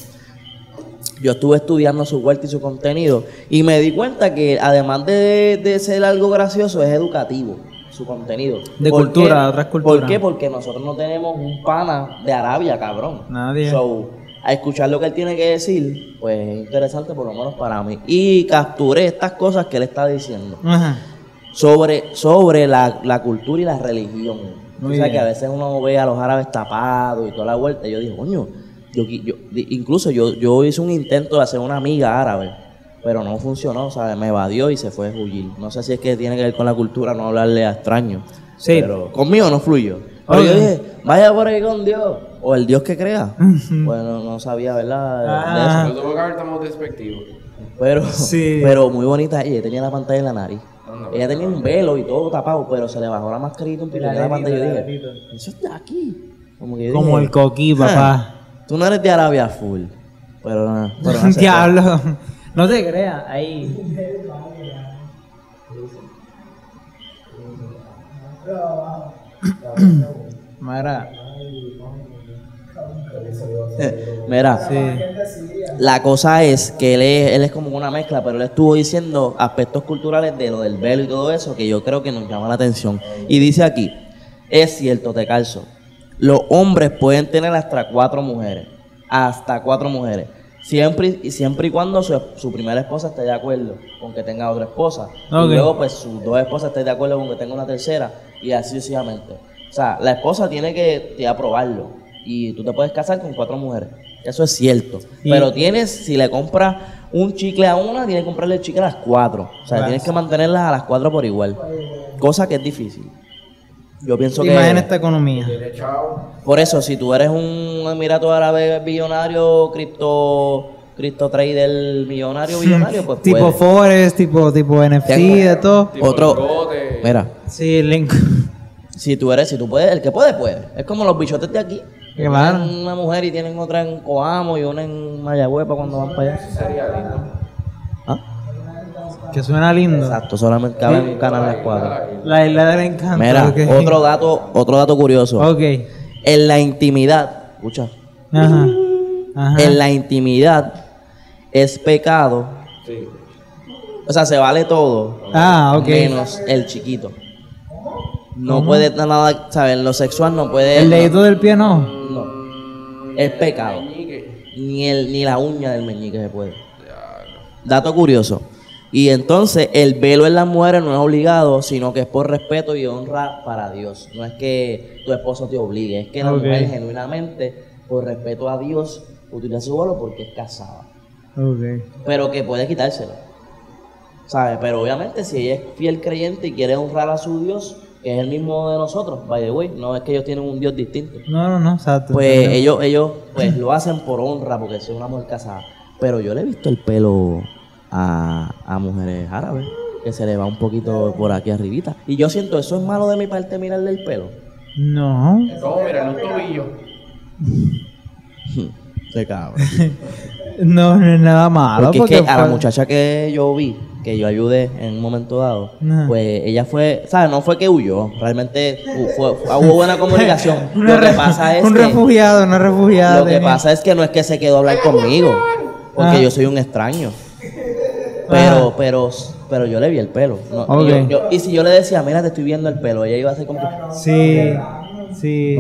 Yo estuve estudiando su vuelta y su contenido y me di cuenta que además de, de ser algo gracioso, es educativo su contenido. De ¿Por cultura, qué? de otras culturas. ¿Por qué? Porque nosotros no tenemos un pana de Arabia, cabrón. Nadie. So, a escuchar lo que él tiene que decir, pues es interesante por lo menos para mí. Y capturé estas cosas que él está diciendo Ajá. sobre, sobre la, la cultura y la religión. Muy o sea bien. que a veces uno ve a los árabes tapados y toda la vuelta. Y yo dije, coño, yo, incluso yo, yo hice un intento de hacer una amiga árabe, pero no funcionó, ¿sabes? Me evadió y se fue a huir. No sé si es que tiene que ver con la cultura, no hablarle a extraños. Sí. Pero conmigo no fluyó. Pero yo dije, vaya por ahí con Dios. O el Dios que crea. bueno, no sabía, ¿verdad? De- de Ah. eso. Tuve que haber estado despectivo. Pero, Sí. pero muy bonita ella, tenía la pantalla en la nariz. Ella tenía un velo y todo tapado, pero se le bajó la mascarita un poquito La en la pantalla y yo la dije, eso está aquí. Como, que yo Como dije, el coquí, "Ah, papá. Tú no eres de Arabia full. Pero, no, pero no Diablo. No te creas. Ahí. Mira. eh, Mira, Sí. la cosa es que él es, él es como una mezcla, pero él estuvo diciendo aspectos culturales de lo del velo y todo eso que yo creo que nos llama la atención. Y dice aquí, es cierto, te calzo, los hombres pueden tener hasta cuatro mujeres, hasta cuatro mujeres, siempre y siempre y cuando su, su primera esposa esté de acuerdo con que tenga otra esposa. Y luego pues sus dos esposas estén de acuerdo con que tenga una tercera y así sucesivamente. O sea, la esposa tiene que, aprobarlo y tú te puedes casar con cuatro mujeres. Eso es cierto. Pero tienes, si le compras un chicle a una, tienes que comprarle el chicle a las cuatro. O sea, tienes que mantenerlas a las cuatro por igual. Cosa que es difícil. Yo pienso que... Imagina esta economía. Por eso, si tú eres un Emirato Árabe billonario, cripto, cripto trader millonario, billonario, pues Tipo puedes. Forex, tipo, tipo NFT, de todo. Tipo Otro-. Mira, Sí, link. si tú eres, si tú puedes, el que puede, puede. Es como los bichotes de aquí. que tienen una mujer y tienen otra en Coamo y una en Mayagüez para cuando van para allá. Sería lindo. ¿Ah? Que suena lindo. Exacto, solamente cabe en un canal las cuatro. La isla del encanto. Mira, otro dato, otro dato curioso. Ok. En la intimidad, escucha, Ajá. Ajá. en la intimidad es pecado Sí. O sea, se vale todo. Ah, ok. Menos el chiquito. No puede nada, ¿sabes? Lo sexual no puede. El dedito del pie no. No. Es pecado. Ni, el, ni la uña del meñique se puede. Dato curioso. Y entonces el velo en las mujeres no es obligado, sino que es por respeto y honra para Dios. No es que tu esposo te obligue, es que la mujer genuinamente, por respeto a Dios, utiliza su velo porque es casada. Ok. Pero que puede quitárselo. ¿Sabes? Pero obviamente si ella es fiel creyente y quiere honrar a su Dios, que es el mismo de nosotros, by the way, no es que ellos tienen un Dios distinto. No, no, no, exacto. Pues ellos, ellos pues lo hacen por honra, porque soy una mujer casada. Pero yo le he visto el pelo a, a mujeres árabes, que se le va un poquito por aquí arribita. Y yo siento, eso es malo de mi parte mirarle el pelo. No. ¿Cómo? Mira, los tobillos. Se cabrón. No, no es nada malo. Porque es que a la muchacha que yo vi, que yo ayudé en un momento dado, Ajá. pues ella fue, ¿sabes? No fue que huyó, realmente fue- fue- hubo buena comunicación. Lo que pasa es un que, refugiado, una refugiada. lo que tenía. pasa es que no es que se quedó a hablar conmigo, porque Ajá. yo soy un extraño. Pero, Ajá. pero, pero yo le vi el pelo. ¿no? Y, yo- yo- y si yo le decía, mira, te estoy viendo el pelo, ella iba a hacer como que, Sí, sí.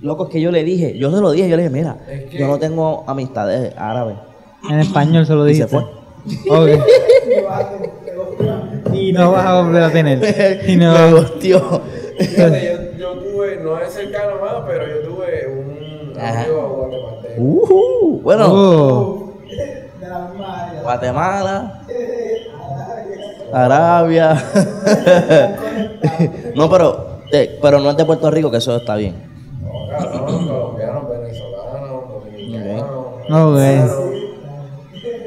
loco, es que yo le dije, yo se lo dije, yo le dije, mira, yo no tengo amistades árabes. En español se lo Y se fue. Ok. y no vas a volver a tener. Y no. Me. Fíjate, yo, yo tuve, no es cercano más, pero yo tuve un Ajá. amigo guatemalteco. Bueno, de la misma área. Guatemala, Arabia. no, pero, te- pero no es de Puerto Rico, que eso está bien. No, colombianos, venezolanos, dominicanos. Ok.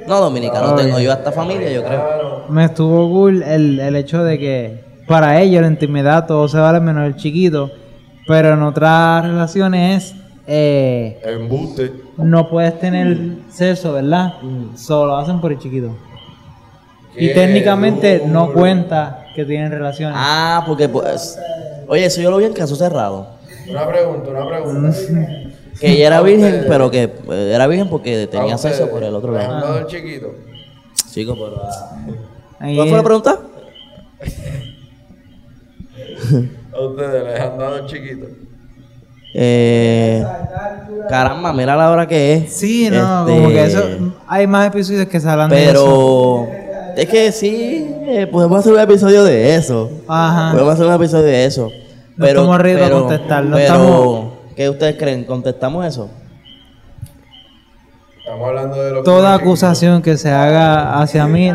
No, dominicano tengo yo hasta familia, yo creo. Me estuvo cool el, el hecho de que para ellos la intimidad todo se vale menos el chiquito, pero en otras relaciones es eh, Embuste. no puedes tener sexo, ¿verdad? Solo hacen por el chiquito. Y técnicamente no cuenta que tienen relaciones. Ah, porque pues. Oye, eso yo lo vi en caso cerrado. Una pregunta, una pregunta. Que ella era virgen, pero que eh, era virgen porque tenía ¿A ustedes sexo por el otro lado. dado el chiquito? Chico, pero. ah. ¿Cuál fue la pregunta? ¿A ustedes les han dado chiquito? Eh, caramba, mira la hora que es. Sí, no, Este, como que eso. Hay más episodios que se hablan de eso. Pero. Es que sí, eh, podemos hacer un episodio de eso. Ajá. Podemos hacer un episodio de eso. No Pero, estamos a pero, contestar, no pero, estamos- ¿qué ustedes creen? ¿Contestamos eso? Estamos hablando de lo que Toda chiquito. acusación que se haga hacia mí,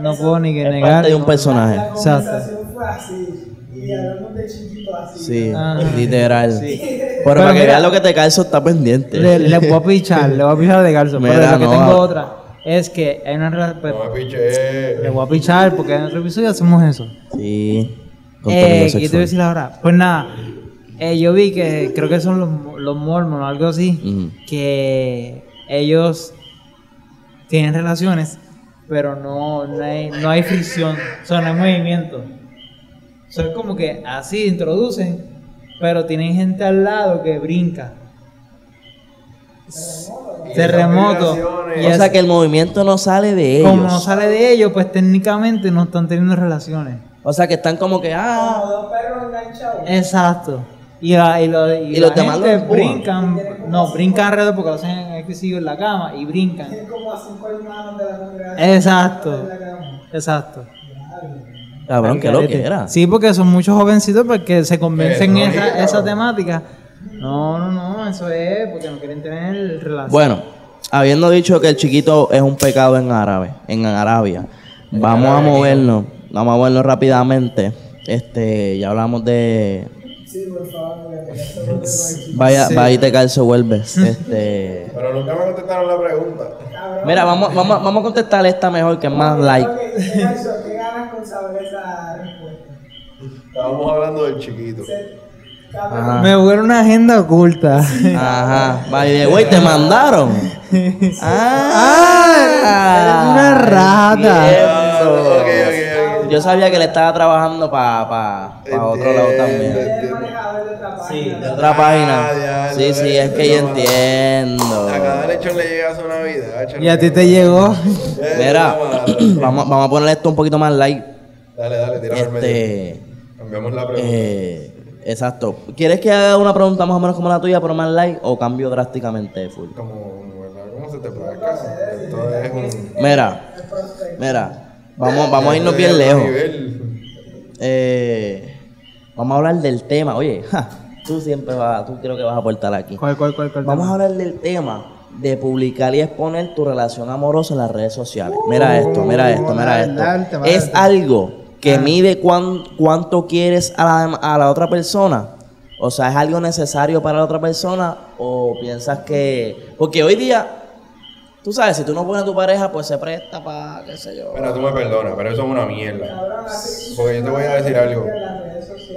no puedo ni que Es negar. parte de un personaje. La Exacto. fue así. Y hablamos de chiquito así. Sí, Ah. literal. Pero, Pero para que vean lo que te calzo está pendiente. Le, le voy a pichar, le voy a pichar de calzo. Pero Mira, lo que no, tengo otra es que hay una rela- pues, No me piché. le voy a pichar porque en otro episodio hacemos eso. Sí. Eh, ¿qué te voy a decir ahora? Pues nada, eh, yo vi que creo que son los, los mormons o algo así, que ellos tienen relaciones, pero no, no, hay, no hay fricción, o sea, no hay movimiento. O sea, es como que así introducen, pero tienen gente al lado que brinca. Terremoto. Y O sea que el movimiento no sale de ellos. Como no sale de ellos, pues técnicamente no están teniendo relaciones. O sea que están como que, ah, Como dos perros enganchados. Exacto. Y, la- y, lo- y Y la los demás gente brincan, no, brincan alrededor porque lo hacen exclusivo en la cama y brincan. Es como a cinco hermanos de la congregación. Exacto. La. Exacto. cabrón, qué lo que era. Sí, porque son muchos jovencitos porque se convencen en esa, esa temática. No, no, no, eso es porque no quieren tener relación. Bueno, habiendo dicho que el chiquito es un pecado en árabe, en Arabia, vamos a movernos, vamos a movernos rápidamente. Este, ya hablamos de Sí, por favor, vaya, Sí. vaya y te calzo vuelve. Este, Pero nunca me contestaron la pregunta. mira, vamos, vamos, vamos a contestar esta mejor que es más like. ¿Qué ganas con saber esa respuesta? Estábamos hablando del chiquito. Ajá. Me hubo una agenda oculta. Ajá. By the way, te mandaron. Ah, eres una rata. Ah, cierto. ok, ok, ok. Yo sabía que le estaba trabajando para pa, pa otro lado también. El manejador de otra página. De otra página. ya, Sí, sí, es que yo entiendo. A cada lechón le llega su Navidad. Y a ti te llegó. Mira, vamos vamos, a poner esto un poquito más light. Dale, dale, tírame al medio. Este, Cambiamos la pregunta. eh, exacto. ¿Quieres que haga una pregunta más o menos como la tuya, pero más light, o cambio drásticamente de full? Como, ¿verdad? ¿Cómo se te plazca? Esto es un... Mira, mira, vamos, vamos a irnos bien lejos. Eh, vamos a hablar del tema. Oye, ja, tú siempre vas, tú creo que vas a aportar aquí. ¿Cuál, cuál, cuál, cuál? Vamos a hablar del tema de publicar y exponer tu relación amorosa en las redes sociales. Mira esto, mira esto, mira esto. Es algo que mide cuán- cuánto quieres a la, a la otra persona. O sea, ¿es algo necesario para la otra persona? ¿O piensas que...? Porque hoy día, tú sabes, si tú no pones a tu pareja, pues se presta para, qué sé yo. Mira, tú me perdonas, pero eso es una mierda. Porque yo te voy a decir algo.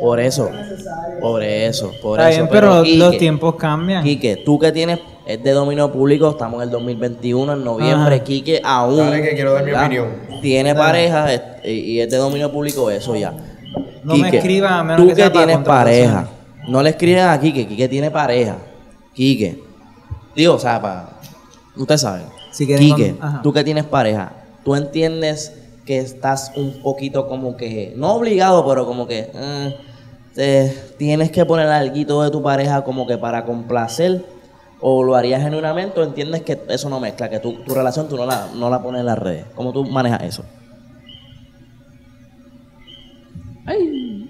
Por eso, no es necesario. por eso, por Está eso. bien, pero, Quique, los tiempos cambian. Quique, tú que tienes, es de dominio público, estamos en el 2021, en noviembre, Ajá. Quique aún... Dale, que quiero dar mi ¿verdad? opinión. Tiene pareja es- y y es de dominio público, eso ya. No me escriban a menos tú que sea para tienes pareja, no le escriban a Quique, Quique tiene pareja. Quique, digo, o sea, para... Usted sabe. Si quieren Quique, con- tú que tienes pareja, tú entiendes que estás un poquito como que, no obligado, pero como que eh, te- tienes que poner algo de tu pareja como que para complacer, o lo harías genuinamente, o entiendes que eso no mezcla, que tu, tu relación tú no la, no la pones en las redes. ¿Cómo tú manejas eso?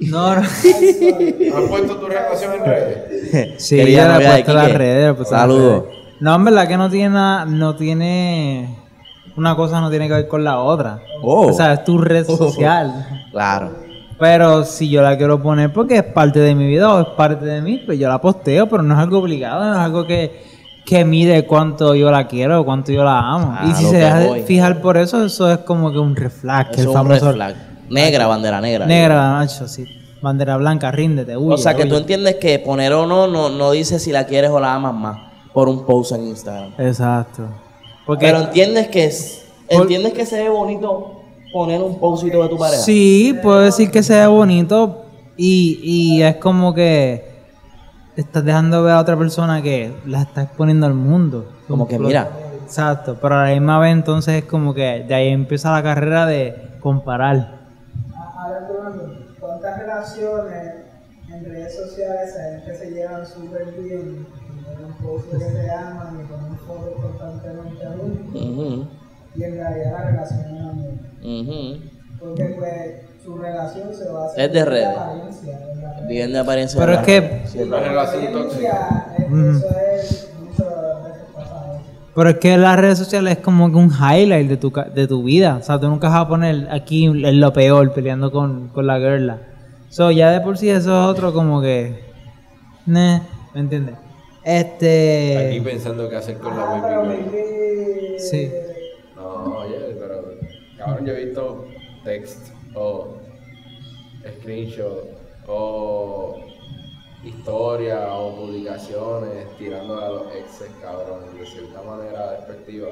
No, no. ¿Has puesto tu relación en redes? Sí, Querida ya novia he puesto a las redes. Saludos. No, en verdad que no tiene nada, no tiene... Una cosa no tiene que ver con la otra. Oh. O sea, es tu red social. Claro. Pero si yo la quiero poner porque es parte de mi vida o es parte de mí, pues yo la posteo, pero no es algo obligado, no es algo que, que mide cuánto yo la quiero o cuánto yo la amo. Y si se deja de voy. fijar por eso, eso es como que un el es un famoso red flag. Negra, bandera negra. negra, macho, sí. Bandera blanca, ríndete, huye, O sea, que huye. tú entiendes que poner o no, no, no dice si la quieres o la amas más por un post en Instagram. Exacto. Porque Pero entiendes que es, Por- entiendes que se ve bonito poner un postito de tu pareja. Sí, puedo decir que sea bonito y, y es como que estás dejando ver a otra persona que la está exponiendo al mundo. Como que mira. Exacto, pero a la misma vez entonces es como que de ahí empieza la carrera de comparar. ¿cuántas relaciones en redes sociales se llevan súper bien? Un post que se aman y ponen fotos constantemente juntos. Ujú, Y en realidad la relación es amor. ujú. Porque pues su relación se va a Es de redes. apariencia. ¿verdad? Viven de apariencia. Pero es que, Sí, verdad. relación tóxica. eh. Eso es muchas veces pasa eso. pero es que las redes sociales es como que un highlight de tu, ca- de tu vida. O sea, tú nunca vas a poner aquí en lo peor peleando con, con la girla. So, ya de por sí eso es otro como que... Nah, ¿me entiendes? Este... Aquí pensando qué hacer con la Ah, girl. maybe- Sí. No, oye, pero cabrón, yo he visto text o screenshot o historias o publicaciones tirando a los exes, cabrón, de cierta manera despectiva.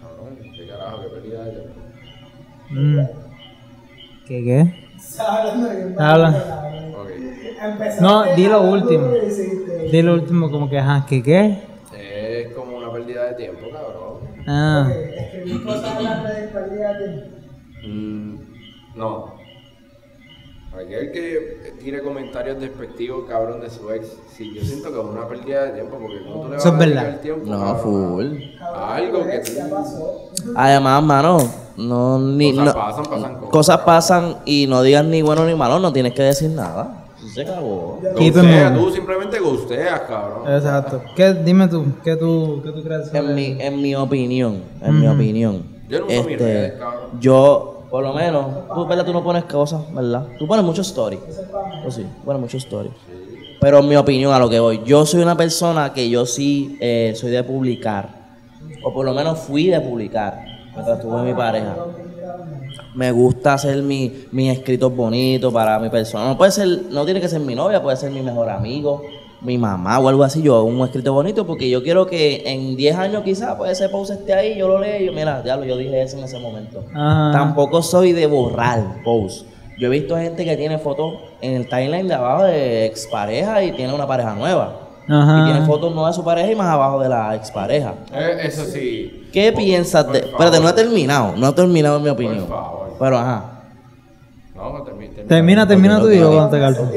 Cabrón, qué carajo, qué pérdida de tiempo. Mm. ¿Qué qué? Estaba hablando bien Habla. mal, cabrón. Ok. Empezaste No, di lo hablando último. Di lo último como que, ajá, ¿qué qué? Es como una pérdida de tiempo, cabrón. Ah. Ok, Escribir cosas las redes pérdida de tiempo. Mm, no. Aquel que tire comentarios despectivos, cabrón, de su ex, sí, yo siento que es una pérdida de tiempo, porque como tú le vas Eso es a dedicar verdad. el tiempo, No, cabrón, full. Cabrón, Algo que ya pasó. Además, mano, no, ni, Cosas no- pasan, pasan cosas. cosas pasan y no digas ni bueno ni malo, no tienes que decir nada. Se acabó. Gustea, tú simplemente gusteas, cabrón. Exacto. ¿Qué, dime tú, ¿qué tú, qué tú crees? En mi, en mi opinión, en mi opinión. Yo no uso mis redes, cabrón. yo, por lo menos, tú, ¿verdad? Tú no pones cosas, ¿verdad? Tú pones muchos stories. Pues sí, pones muchos stories. Pero en mi opinión, a lo que voy, yo soy una persona que yo sí eh, soy de publicar. O por lo menos fui de publicar. Mientras tuve mi pareja. Me gusta hacer mi- mis escritos bonitos para mi persona. No puede ser, no tiene que ser mi novia, puede ser mi mejor amigo, mi mamá o algo así. Yo hago un escrito bonito porque yo quiero que en 10 años quizás pues ese post esté ahí, yo lo leo y yo, mira, diablo, yo dije eso en ese momento. Ajá. Tampoco soy de borrar posts. Yo he visto gente que tiene fotos en el timeline de abajo de expareja y tiene una pareja nueva. Ajá. Y tiene fotos nuevas de su pareja y más abajo de la expareja. Eh, eso sí. ¿Qué piensas de.? por Espérate, no he favor. terminado. No he terminado mi opinión. favor. Pero ajá. No, termina. Termina, termina tú y yo cuando te calzo.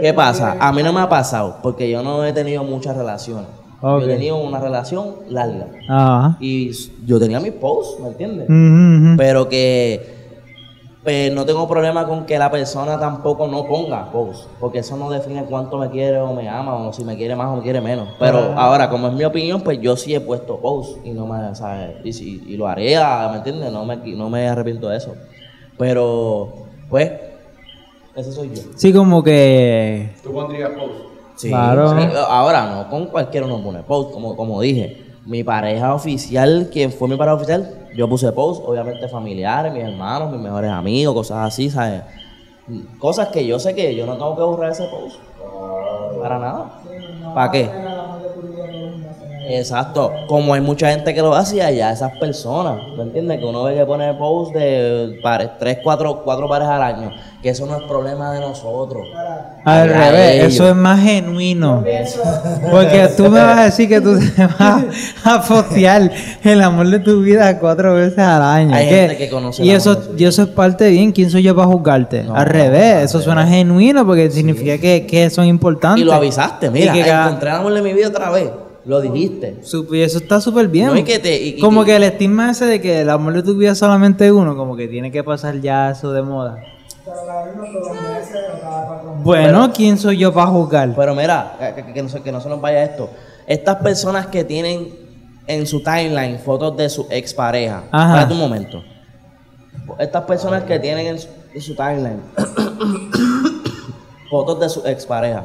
¿Qué pasa? A mí no me ha pasado porque yo no he tenido muchas relaciones. Yo he tenido una relación larga. Ajá. Y yo tenía mis posts, ¿me entiendes? Pero que pues, no tengo problema con que la persona tampoco no ponga posts, porque eso no define cuánto me quiere o me ama, o si me quiere más o me quiere menos. Pero ahora, como es mi opinión, pues yo sí he puesto posts y no me, ¿sabes? Y, si- y lo haré, ah, ¿me entiendes? No me, no me arrepiento de eso. Pero, pues, ese soy yo. Sí, como que. Tú pondrías post. Sí, Claro. sí. Ahora no, con cualquiera uno pone post, como, como dije. Mi pareja oficial, quien fue mi pareja oficial, yo puse post, obviamente familiares, mis hermanos, mis mejores amigos, cosas así, ¿sabes? Cosas que yo sé que yo no tengo que borrar ese post. Para nada. ¿Para qué? Exacto. Como hay mucha gente que lo hace y allá esas personas, ¿me entiendes? Que uno ve que pone post de pare, tres, cuatro, cuatro parejas al año. Que eso no es problema de nosotros. Al revés, eso es más genuino. Porque tú me vas a decir que tú te vas a postear el amor de tu vida cuatro veces al año. Hay gente que conoce y eso, y eso es parte bien. ¿Quién soy yo para juzgarte? No, al revés, eso suena genuino porque significa que, que son importantes. Y lo avisaste, mira, Y que encontré el amor de mi vida otra vez. Lo dijiste. Y eso está súper bien. No, y que te- y- como y- que el estigma ese de que el amor de tu vida es solamente uno, como que tiene que pasar ya eso de moda. pero. Bueno, ¿quién soy yo para juzgar? Pero mira, que, que- que no, se, que no se nos vaya esto. Estas personas que tienen en su timeline fotos de su expareja. Ajá. Espérate un momento. Estas personas que tienen en su, en su timeline fotos de su expareja.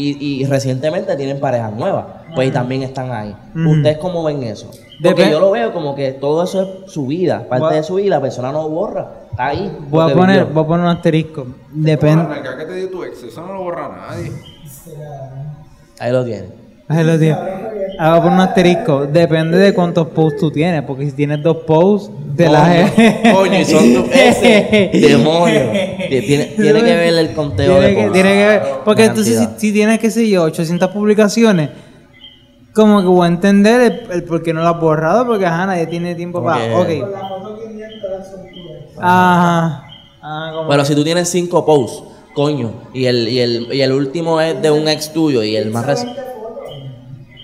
Y, y recientemente tienen parejas nuevas. Pues y también están ahí. ¿Ustedes cómo ven eso? Porque yo lo veo como que todo eso es su vida, parte Voy de su vida, y la persona no borra. Está ahí. Voy a poner, vivió. voy a poner un asterisco. La Depende. marca que te dio tu ex, eso no lo borra nadie. Ahí lo tienen. Ah, a poner un asterisco. Depende de cuántos posts tú tienes. Porque si tienes dos posts, de la Coño, coño, y son dos ese demonio. Tiene, tiene que ver el conteo Tiene de que, posts. tiene que ver. Porque entonces si, tienes, qué sé yo, 800 publicaciones, como que voy a entender el, el por qué no lo has borrado, porque ajá, nadie tiene tiempo Como para. que- Ok. Con la foto 500 son tuyas. Ajá. Ah, como Pero si tú tienes cinco posts, coño, y el, y el, y el último es de un ex tuyo y el más reciente.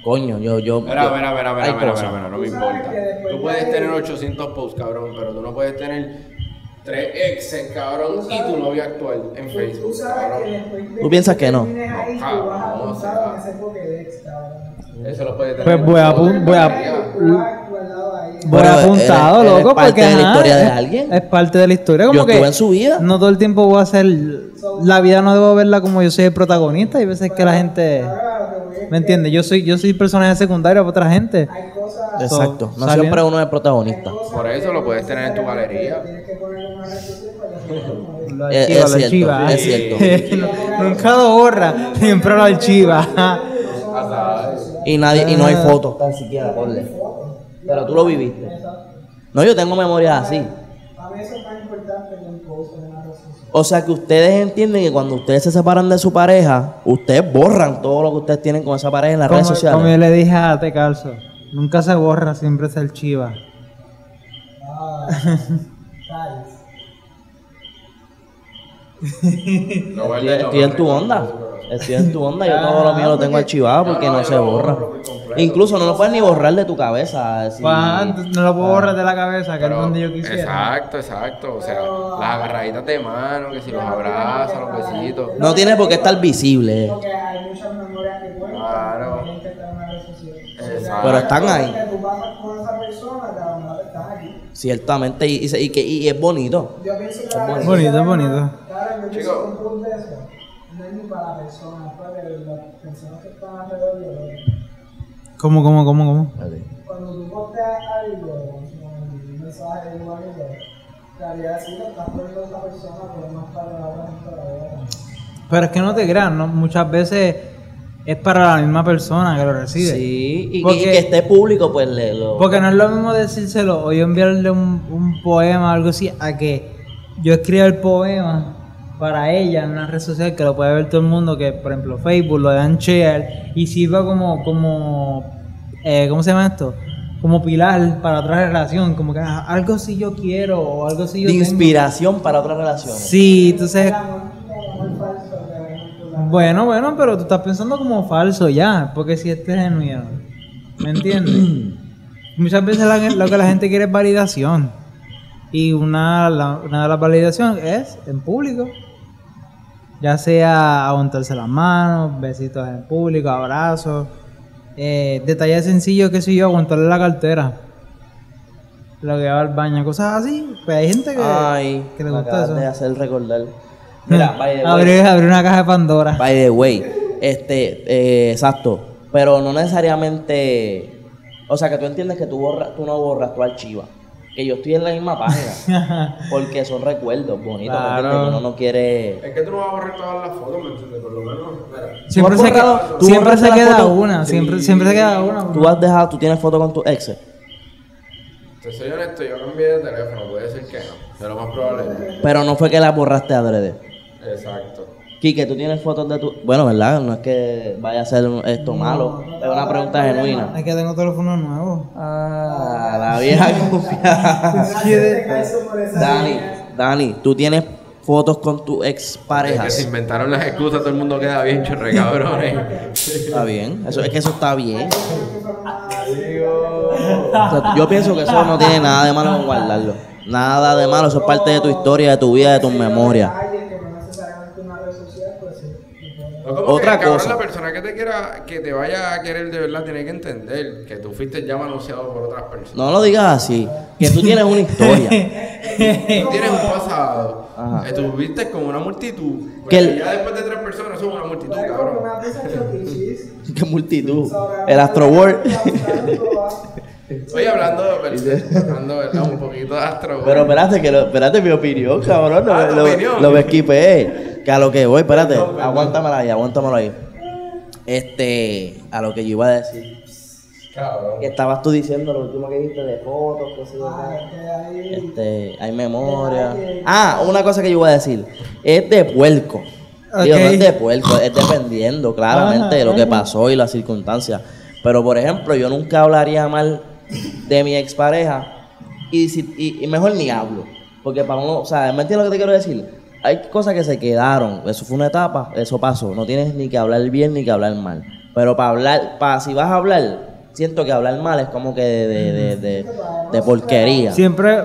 Coño, yo, yo. Mira, yo- mira, mira, mira, mira, mira, mira, no me importa. Tú puedes tener 800 posts, cabrón, pero tú no puedes tener tres exes, cabrón, y tu novia actual en Tú Facebook, sabes que ¿Tú piensas que no? No, cabrón. Eso lo puedes tener. Pues voy a voy a- Apuntado, eres- eres loco, parte porque de la ajá, historia de es- alguien. Es parte de la historia. Como Yo que en su vida. No todo el tiempo voy a ser. La vida no debo verla como yo soy el protagonista. Hay veces que la gente. ¿Me entiendes? Yo soy, yo soy personaje secundario para otra gente. Hay cosas. Exacto. No siempre uno es protagonista. Por eso lo puedes tener en tu galería. Lo Es- archiva, es lo cierto, archiva. es cierto. Nunca lo borra, siempre lo archiva. Y nadie, y no Ah. hay fotos tan siquiera, ponle. Pero tú lo viviste. No, yo tengo memorias así. A mí eso es más importante que un post en una red social. O sea que ustedes entienden que cuando ustedes se separan de su pareja, ustedes borran todo lo que ustedes tienen con esa pareja en las redes Como, sociales. como yo le dije a Te Calzo, nunca se borra, siempre se archiva. Ah. No Estoy, estoy en tu onda. Estoy en tu onda. Yo todo lo mío lo tengo archivado porque no se borra. Incluso no lo puedes ni borrar de tu cabeza. no lo puedo borrar de la cabeza, que es donde yo quisiera. Exacto, exacto. O sea, las agarraditas de mano, que si los abrazas, los besitos. No tiene por qué estar visible. Porque hay muchas memorias que cuentan. Claro. Pero están ahí. Ciertamente. Y, y, y que, y es bonito. Yo pienso que la bonito. red Bonito, social, de no es ni para la persona, es para que las personas que están alrededor lo vean. ¿Cómo, cómo, cómo, cómo? Cuando tú posteas algo, un mensaje de algo, en realidad sí lo estás poniendo a esa persona, pero no es para la otra la. Pero es que no te creas, ¿no? muchas veces es para la misma persona que lo recibe. Sí. Y, Porque- y que esté público, pues le lo. Porque no es lo mismo decírselo o yo enviarle un, un poema o algo así a que yo escriba el poema para ella en una red social que lo puede ver todo el mundo, que por ejemplo Facebook lo dan share y sirva como, como eh, ¿cómo se llama esto? Como pilar para otra relación, como que ah, algo si yo quiero o algo si yo De inspiración para otras relaciones. Sí, entonces, bueno, bueno, pero tú estás pensando como falso ya, porque si este es genuino, ¿me entiendes? Muchas veces la- lo que la gente quiere es validación. Y una, la- una de las validaciones es en público. Ya sea aguantarse las manos, besitos en público, abrazos. Eh, detalles sencillos, que sé yo, aguantarle la cartera. Lo que va al baño, cosas así. Pues hay gente que, Ay, que le gusta eso. de hacer recordar. Mira, by the way, abrir, abrir una caja de Pandora. by the way, este, eh, exacto, pero no necesariamente, o sea, que tú entiendes que tú, borras, tú no borras tu archivo, que yo estoy en la misma página, porque son recuerdos bonitos, ¿me Claro. Uno no quiere... Es que tú no vas a borrar todas las fotos, ¿me entiendes? Por lo menos, mira. Siempre ¿Tú se, queda, siempre se la queda foto? una, siempre, siempre se queda una. Tú has dejado, tú tienes fotos con tu ex, Te soy honesto, yo cambié de teléfono, puede ser que no. Pero lo más probable pero no fue que las borraste adrede. Exacto. Quique, tú tienes fotos de tu... Bueno, ¿verdad? No es que vaya a ser esto malo, es una pregunta genuina. Es que tengo teléfono nuevo. Ah, la vieja confianza. Dani. Dani, tú tienes fotos con tu ex Es que se inventaron las excusas, todo el mundo queda bien chorre, cabrones. Está bien, eso es que eso está bien. O sea, yo pienso que eso no tiene nada de malo con guardarlo. Nada de malo, eso es parte de tu historia, de tu vida, de tus memorias. No, como Otra que, cabrón, cosa. la persona que te quiera, que te vaya a querer de verdad, tiene que entender que tú fuiste ya manoseado por otras personas. No lo digas así, que tú tienes una historia. Tú tienes un pasado. Ajá. Eh, tú viste con una multitud. Que Porque el- ya después de tres personas son una multitud, cabrón. Qué multitud. El Astro World. Oye, hablando, hablando ¿verdad? un poquito de Astro Pero espérate, que lo, espérate mi opinión, cabrón. Ah, No, tu lo, opinión. lo me esquipeé. Que a lo que voy, espérate. Aguántamelo ahí, aguántamelo ahí. Este, a lo que yo iba a decir. Cabrón. Que estabas tú diciendo lo último que dijiste de fotos, qué sé yo. Ah, es que ahí- Este, hay memoria. Ah, una cosa que yo iba a decir. Es de puerco. Digo, no es de puerco, es dependiendo claramente de lo que pasó y las circunstancias. Pero, por ejemplo, yo nunca hablaría mal de mi expareja y, si, y, y mejor ni hablo. Porque para uno, o sea, ¿me entiendes lo que te quiero decir? Hay cosas que se quedaron, eso fue una etapa, eso pasó. No tienes ni que hablar bien ni que hablar mal. Pero para hablar, para si vas a hablar, siento que hablar mal es como que de, de, de, de- de porquería. Siempre,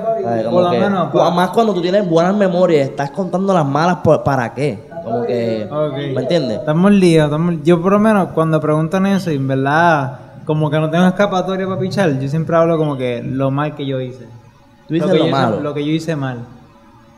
por lo que, menos. más cuando tú tienes buenas memorias, estás contando las malas, por- ¿para qué? Como que. ¿me entiendes? Estamos líos, estamos- yo por lo menos cuando preguntan eso y en verdad como que no tengo escapatoria para pichar, yo siempre hablo como que lo mal que yo hice. Tú dices que lo yo malo. lo que yo hice mal.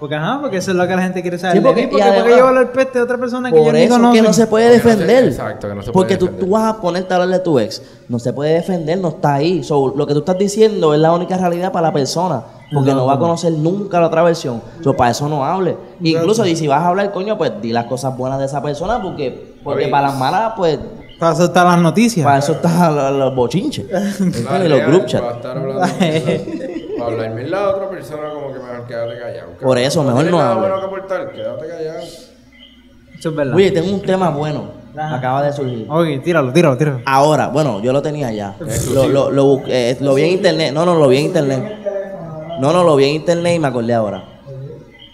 Porque ajá, porque eso es lo que la gente quiere saber. Sí, porque- porque, además- yo hablo el peste de otra persona que yo Por ni eso conozco. que no se puede Que no se- defender. exacto, que no se puede Porque tú, defender. tú vas a ponerte a hablar de tu ex. No se puede defender, no está ahí. So, lo que tú estás diciendo es la única realidad para la persona. Porque no, va a conocer nunca la otra versión. So, para eso no hable. Incluso, y si vas a hablar, coño, pues di las cosas buenas de esa persona. Porque, porque para las malas, pues, Para eso están las noticias. para eso están los, los bochinches. Y los group chats. Para hablar mil de otra persona, como que mejor quédate callado. Por eso, mejor no hable. bueno que aportar, quédate callado. Eso es verdad. Oye, tengo un tema bueno. Ajá. Acaba de surgir. Ok, tíralo, tíralo, tíralo. Ahora, bueno, yo lo tenía ya. Lo, lo, lo, busqué, eh, lo vi en internet. No, no, lo vi en internet. No, no, lo vi en internet y me acordé ahora.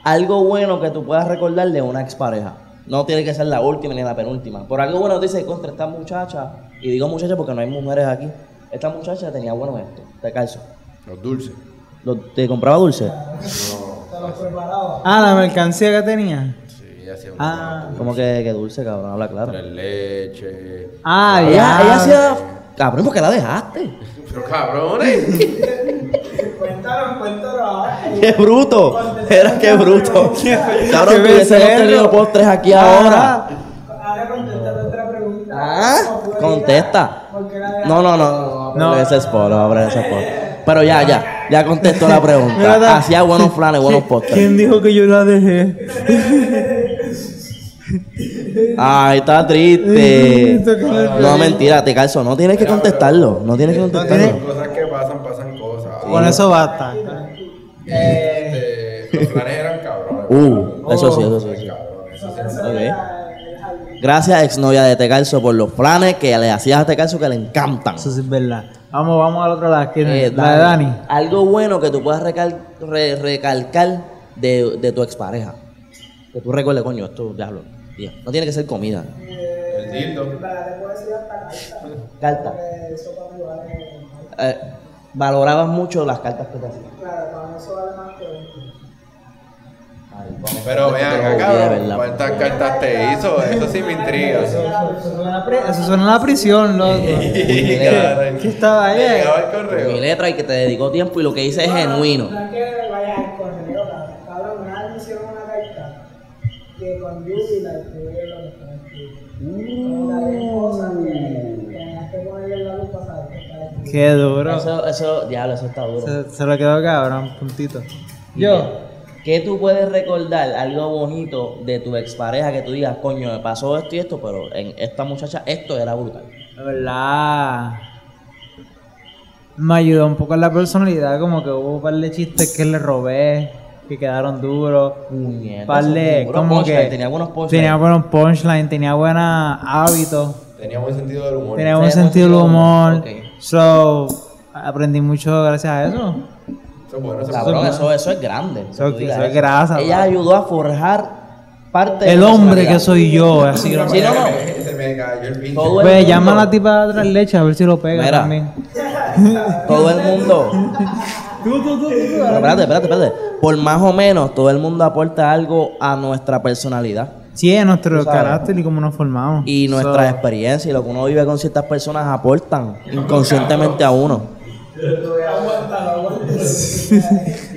Algo bueno que tú puedas recordar de una expareja. No tiene que ser la última ni la penúltima. Por algo bueno dice contra esta muchacha. Y digo muchacha porque no hay mujeres aquí. Esta muchacha tenía bueno esto. Te calzo. Los dulces. Lo- ¿Te compraba dulce? Preparaba. Ah, la mercancía que tenía. Sí, hacía un Ah. Como que, que dulce, cabrón? Habla claro. Tres leche. Ah, Ella, ya. ella hacía... Cabrón, ¿por qué la dejaste? Pero cabrones. Cuéntalo, cuéntalo ahora. ¡Qué bruto! Era qué bruto. Cabrón, Qué tuviésemos becerro. tenido postres aquí ahora. Ahora contesta otra pregunta. Ah, ¿Cómo fue contesta. No, no, no, no, no, No. no. ese spot, no abrir ese spot. Pero ya, ya, ya contestó la pregunta. Hacía buenos planes, buenos postres. ¿Quién dijo que yo la dejé? Ay, está triste. No, mentira, te calzo. No tienes que contestarlo. No tienes que Son contestarlo. cosas que pasan, pasan cosas. Con eso basta. Este, los planes eran cabrones. Uh, eso sí, eso sí. Cabrones. Gracias, exnovia de Tecalzo, por los planes que le hacías a Tecalzo que le encantan. Eso sí es verdad. Vamos, vamos al otro lado. ¿Quién es? Eh, la de Dani. Algo bueno que tú puedas recal- re- recalcar de, de tu expareja. Que tú recuerdes, coño, esto, diablo. tío, No tiene que ser comida. El dildo. Para te puedo decir hasta carta. Eh, valorabas mucho las cartas que te hacían. Claro, para mí eso vale más que Pero vean acá. ¿cuántas cartas te hizo? Eso sí me intriga. Eso suena, a pri- eso suena a la prisión, loco. ¿Qué estaba ahí? Me llegaba el Mi letra y que te dedicó tiempo y lo que hice es genuino. No es que vayas al correo, cabrón. Cabrón, una vez me hicieron una carta que con Yubi la escribí lo que estaba escrito. Una de cosas que que tenías que ponerle en la luz para saber que estaba escrito. Qué duro. Eso, eso, diablo, eso está duro. Se, se lo quedó cabrón, puntito. Yo, ¿Qué tú puedes recordar algo bonito de tu expareja que tú digas, coño, me pasó esto y esto, pero en esta muchacha esto era brutal? la verdad, me ayudó un poco en la personalidad, como que hubo un par de chistes que le robé, que quedaron duros. Puñeta, Par de, como que tenía buenos punchlines. tenía buenos punchline, tenía buenos hábitos, Tenía buen sentido del humor. tenía buen sentido del humor, humor. ok. So, aprendí mucho gracias a eso. Eso es bueno, eso es Cabrón, bueno. eso, eso es grande. Eso- tú digas eso es grasa, Ella bro. ayudó a forjar parte de El hombre que soy yo, así. Sí, no, no. Se me cayó el pinche. Pues mundo- llama a la tipa de atrás leche a ver si lo pega Mira. también. Todo el mundo. Pero espérate, espérate, espérate. Por más o menos, todo el mundo aporta algo a nuestra personalidad. Sí, es nuestro sabes. carácter y cómo nos formamos. Y So, nuestras experiencias y lo que uno vive con ciertas personas aportan inconscientemente a uno.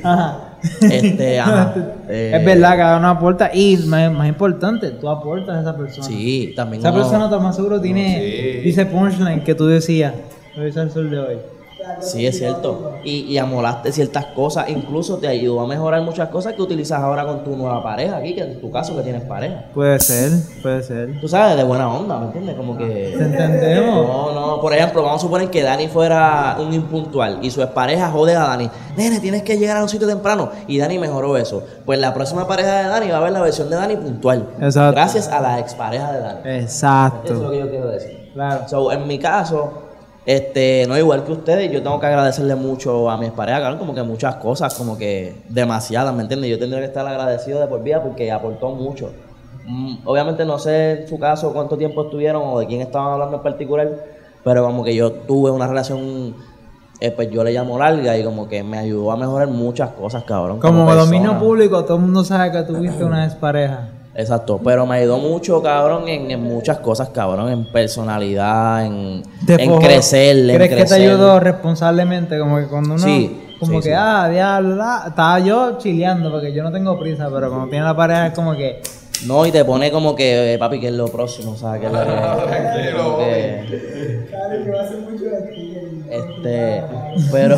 Ajá. Este, ajá. Eh, Es verdad, cada uno aporta. Y más, más importante, tú aportas a esa persona. Sí, también Esa uno- persona más seguro tiene, Sí. dice punchline que tú decías. Hoy es el sol de hoy. Sí, es cierto. Y, y amolaste ciertas cosas, incluso te ayudó a mejorar muchas cosas que utilizas ahora con tu nueva pareja aquí, que en tu caso que tienes pareja. Puede ser, puede ser. Tú sabes, de buena onda, ¿me entiendes? Como ¿Te que... entendemos? No, no, por ejemplo, vamos a suponer que Dani fuera un impuntual y su expareja jode a Dani. Nene, tienes que llegar a un sitio temprano. Y Dani mejoró eso. Pues la próxima pareja de Dani va a ver la versión de Dani puntual. Exacto. Gracias a la expareja de Dani. Eso es lo Exacto. que yo quiero decir. Claro. So, en mi caso, este, no igual que ustedes, yo tengo que agradecerle mucho a mi expareja, claro, como que muchas cosas, como que demasiadas, ¿me entiendes? Yo tendría que estar agradecido de por vida porque aportó mucho. Mm, obviamente no sé en su caso cuánto tiempo estuvieron o de quién estaban hablando en particular, pero como que yo tuve una relación, eh, pues yo le llamo larga y como que me ayudó a mejorar muchas cosas, cabrón. Como persona. dominio público, todo el mundo sabe que tuviste una expareja. Exacto, pero me ayudó mucho, cabrón, en, en muchas cosas, cabrón, en personalidad, en, en crecer, en ¿Crees que te crecer. ayudó responsablemente? Como que cuando uno. Sí, como sí, que, sí. ah, diablo, ah, estaba yo chileando porque yo no tengo prisa, pero cuando tiene la pareja es como que. No, y te pone como que, eh, papi, que es lo próximo, ¿sabes? Que es lo que- Tranquilo, que, Claro, que va a ser mucho de ti. este, pero,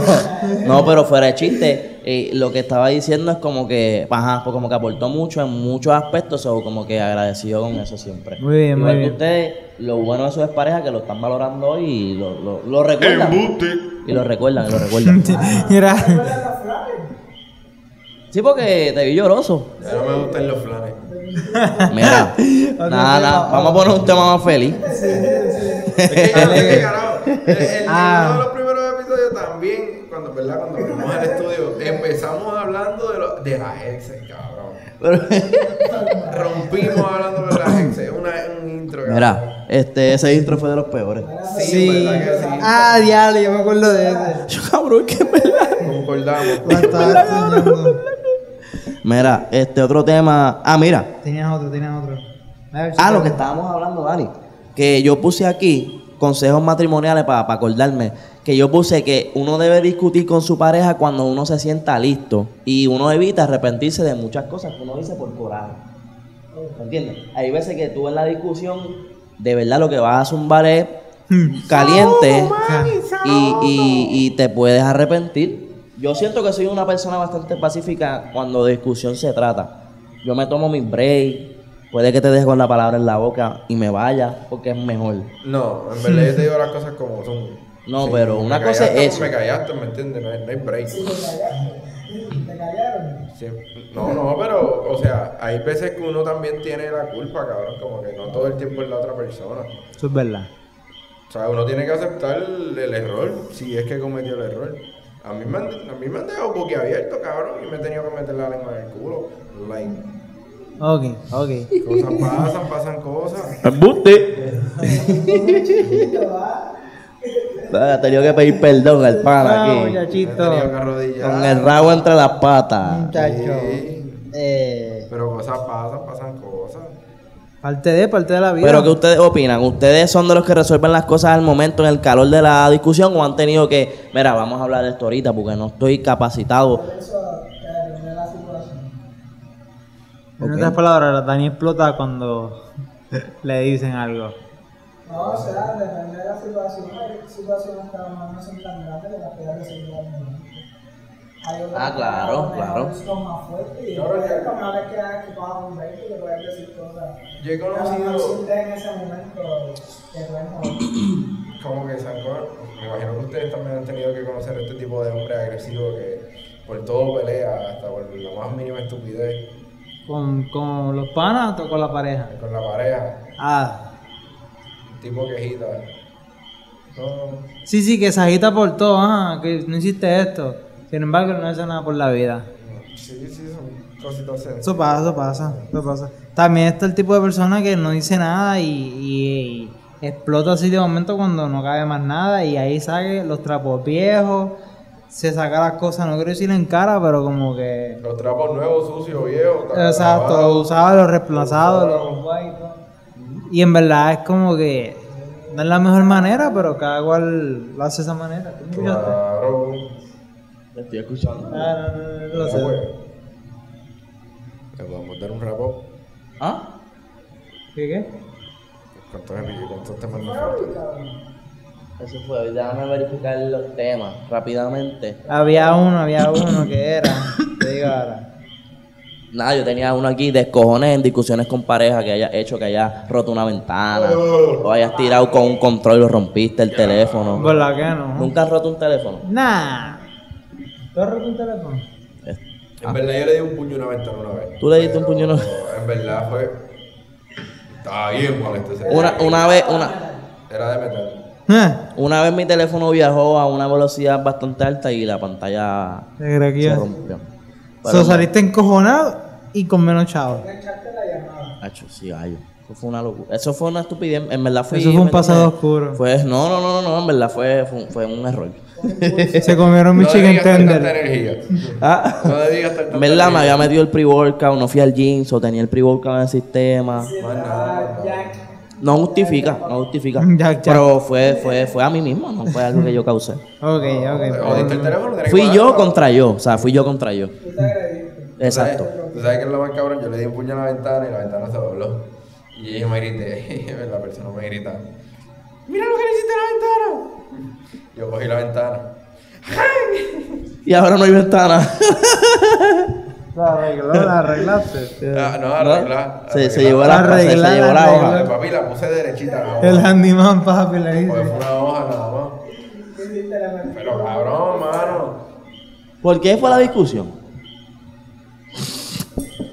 no, pero fuera de chiste, eh, lo que estaba diciendo es como que, ajá, pues como que aportó mucho en muchos aspectos, o como que agradecido con eso siempre. Muy bien, Igual muy que bien. ustedes, lo bueno de sus parejas que lo están valorando hoy y lo, lo, lo recuerdan. Y lo recuerdan, y lo recuerdan. Mira, Sí, porque te vi lloroso. Ya no me gustan los flanes. Mira, nada, nada, vamos a poner un tema más feliz. Es que, es que, carajo, el- el- Ah. uno de los primeros episodios también, cuando, ¿verdad? cuando fuimos al estudio, empezamos hablando de, lo, de las exes, cabrón. Rompimos hablando de las exes. Una, un intro, cabrón. Mira, este, ese intro fue de los peores. Sí, sí. ¿verdad que sí? Ah, diablo, yo me acuerdo de ese. Yo, cabrón, qué verdad. Concordamos. Mira, este otro tema. Ah, mira. Tenías otro, tenías otro. A ver, Ah, lo que estábamos hablando, Dani. Que yo puse aquí consejos matrimoniales para acordarme. Que yo puse que uno debe discutir con su pareja cuando uno se sienta listo. Y uno evita arrepentirse de muchas cosas que uno dice por coraje. ¿Me entiendes? Hay veces que tú en la discusión, de verdad lo que vas a zumbar es caliente y, y- y te puedes arrepentir. Yo siento que soy una persona bastante pacífica cuando de discusión se trata. Yo me tomo mi break, puede que te deje con la palabra en la boca y me vaya porque es mejor. No, en verdad yo te digo las cosas como son. No, pero me una cosa callaste, es eso. Me callaste, ¿me entiendes? No hay, no hay break. Te No, no, pero, o sea, hay veces que uno también tiene la culpa, cabrón, como que no todo el tiempo es la otra persona. Eso es verdad. O sea, uno tiene que aceptar el, el error, si es que cometió el error. A mí, me han, a mí me han dejado boquiabierto, cabrón, y me he tenido que meter la lengua en el culo. Like, Ok, ok. cosas pasan, pasan cosas. ¡Embuste! Ha tenido que pedir perdón al pana Ah, aquí. Muchachito. tenido que arrodillar. Con el rabo entre las patas. Muchacho. Sí. Eh, Pero cosas pasan, pasan cosas. parte de, parte de la vida. Pero ¿qué ustedes opinan? ¿Ustedes son de los que resuelven las cosas al momento, en el calor de la discusión, o han tenido que, mira, vamos a hablar de esto ahorita porque no estoy capacitado? Eh, depende de la situación. En otras palabras, Dani explota cuando le dicen algo. No, o sea, depende de la situación. Hay situaciones que a lo mejor no son tan grandes que las puedes resolver al momento. Ah, que claro, claro. Son más fuertes y Claro, después, ya- como una vez que. Yo he conocido como que con- me imagino que ustedes también han tenido que conocer este tipo de hombre agresivo que por todo pelea, hasta por la más mínima estupidez ¿Con, con los panas o con la pareja? con la pareja, Ah, tipo quejita. No, sí, sí, que se agita por todo. Ah, que no hiciste esto. Sin embargo, no hace nada por la vida. sí, sí, son cositas sencillas. Eso pasa, eso pasa, eso pasa. También está el tipo de persona que no dice nada y, y explota así de momento cuando no cabe más nada y ahí saque los trapos viejos, se saca las cosas, no quiero decir en cara, pero como que... Los trapos nuevos, sucios, viejos. Exacto, lavados. usados, los reemplazados, Usados. los guayos. Y en verdad es como que no es la mejor manera, pero cada cual lo hace de esa manera. ¿Tú me escuchaste? Claro. Te estoy escuchando. Ah, no, no, no, no, Ya, sé. Le podemos dar un rapo. ¿Ah? ¿Qué qué? ¿Cuántos? ¿Cuántos temas nos faltan? Eso fue. Déjame verificar los temas rápidamente. Había uno, había uno que era, te digo ahora. Nada, yo tenía uno aquí de cojones en discusiones con pareja que hayas hecho que hayas roto una ventana o hayas tirado con un control y lo rompiste el teléfono. Por la que no. ¿Nunca has roto un teléfono? Nah. ¿Tú has roto un teléfono? Es- En verdad yo le di un puño a una ventana una vez. ¿Tú le diste un puño a una- Pero En verdad fue... Estaba bien molesto ese Una, una vez, una, Era de metal. Eh, una vez mi teléfono viajó a una velocidad bastante alta y la pantalla se rompió. Pero saliste encojonado y con menos chavos. Enganchaste la llamada. Acho, sí, gallo. Eso fue una locura. Eso fue una estupidez. En verdad fue. Eso fue un pasado oscuro. Fue, no, no, no, no, en verdad fue, fue, fue un error. Se comieron mi no chicken tender. energía. Ah, No gastar tanta en verdad me había metido el pre-workout, no fui al gym, o tenía el pre-workout en el sistema. Más nada. No justifica, no justifica. Ya, ya. Pero fue, fue, fue a mí mismo, no fue algo que yo causé. Ok, ok. teléfono, tenés que Fui yo contra yo, o sea, fui yo contra yo. Exacto. ¿Tú sabes, tú sabes que es lo más cabrón? Yo le di un puño a la ventana y la ventana se dobló. Y ella me grité, la persona me grita, mira lo que le hiciste a la ventana. Yo cogí la ventana. Y ahora no hay ventana. La arregló, la arreglaste. Ah, no, arreglar. Se, se llevó la, se, llevó la hoja. Papi, la puse derechita la hoja. El handyman, papi, le Porque dice. fue una hoja nada más. Pero cabrón, mano. ¿Por qué fue la discusión?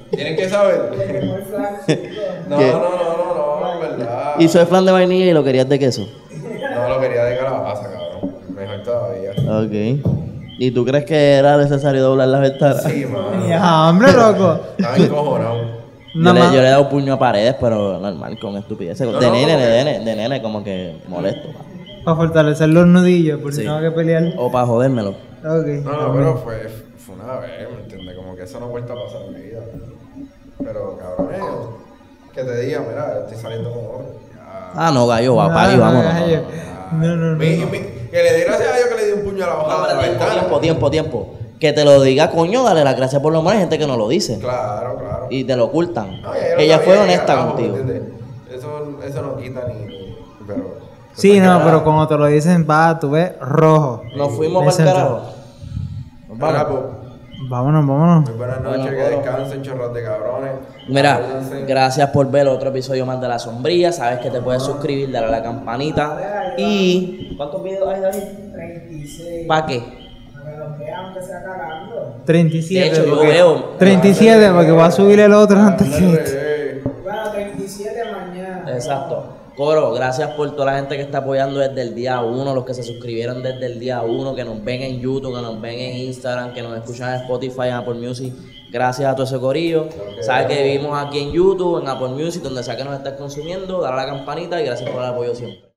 Tienen que saber. No, ¿Qué? no, no, no, no, en verdad. Hizo el flan de vainilla y lo querías de queso. No lo quería de calabaza, cabrón. Mejor todavía. Ok. ¿Y tú crees que era necesario doblar las ventanas? Sí, mano. Ya, hombre, loco. Estaba encojonado. Yo le, yo le he dado puño a paredes, pero normal, con estupideces. No, de no, nene, como de que- nene, de nene, como que molesto. Para fortalecer los nudillos, por si Sí. tengo que pelear. O para jodérmelo. Ok. No, no, pero fue, fue una vez, ¿me entiendes? Como que eso no ha vuelto a pasar en mi vida. Pero, cabrón, eh, que te diga, mira, estoy saliendo con otro. Ah, no, gallo, va, apaga y No, vámonos. No, no, no, no. No, no, no. Mi- que le dé gracias a Dios que le di un puño a la No, hoja la tiempo, tiempo, tiempo, tiempo. Que te lo diga, coño, dale las gracias por lo menos. Hay gente que no lo dice. Claro, claro. Y te lo ocultan. No, Ella fue honesta contigo. Eso, eso no quita ni. ni- pero. Sí, no, pero cuando te lo dicen, va, tú ves rojo. Nos fuimos para el carajo. Vamos. Vámonos, vámonos. muy buenas Bueno, noches, que bueno. descansen, chorros de cabrones. Mira, gracias por ver otro episodio más de La Sombría. Sabes que te puedes suscribir, darle a la campanita. Y. ¿Cuántos videos hay, David? 36. ¿Para qué? Para que los vean que sea cagando. 37. De hecho, yo veo- 37 porque voy a subir el otro antes que. Bueno, 37 mañana. Exacto. Coro, gracias por toda la gente que está apoyando desde el día 1, los que se suscribieron desde el día 1, que nos ven en YouTube, que nos ven en Instagram, que nos escuchan en Spotify, en Apple Music. Gracias a todo ese corillo. Sabes que vivimos aquí en YouTube, en Apple Music, donde sea que nos estés consumiendo. Dale a la campanita y gracias por el apoyo siempre.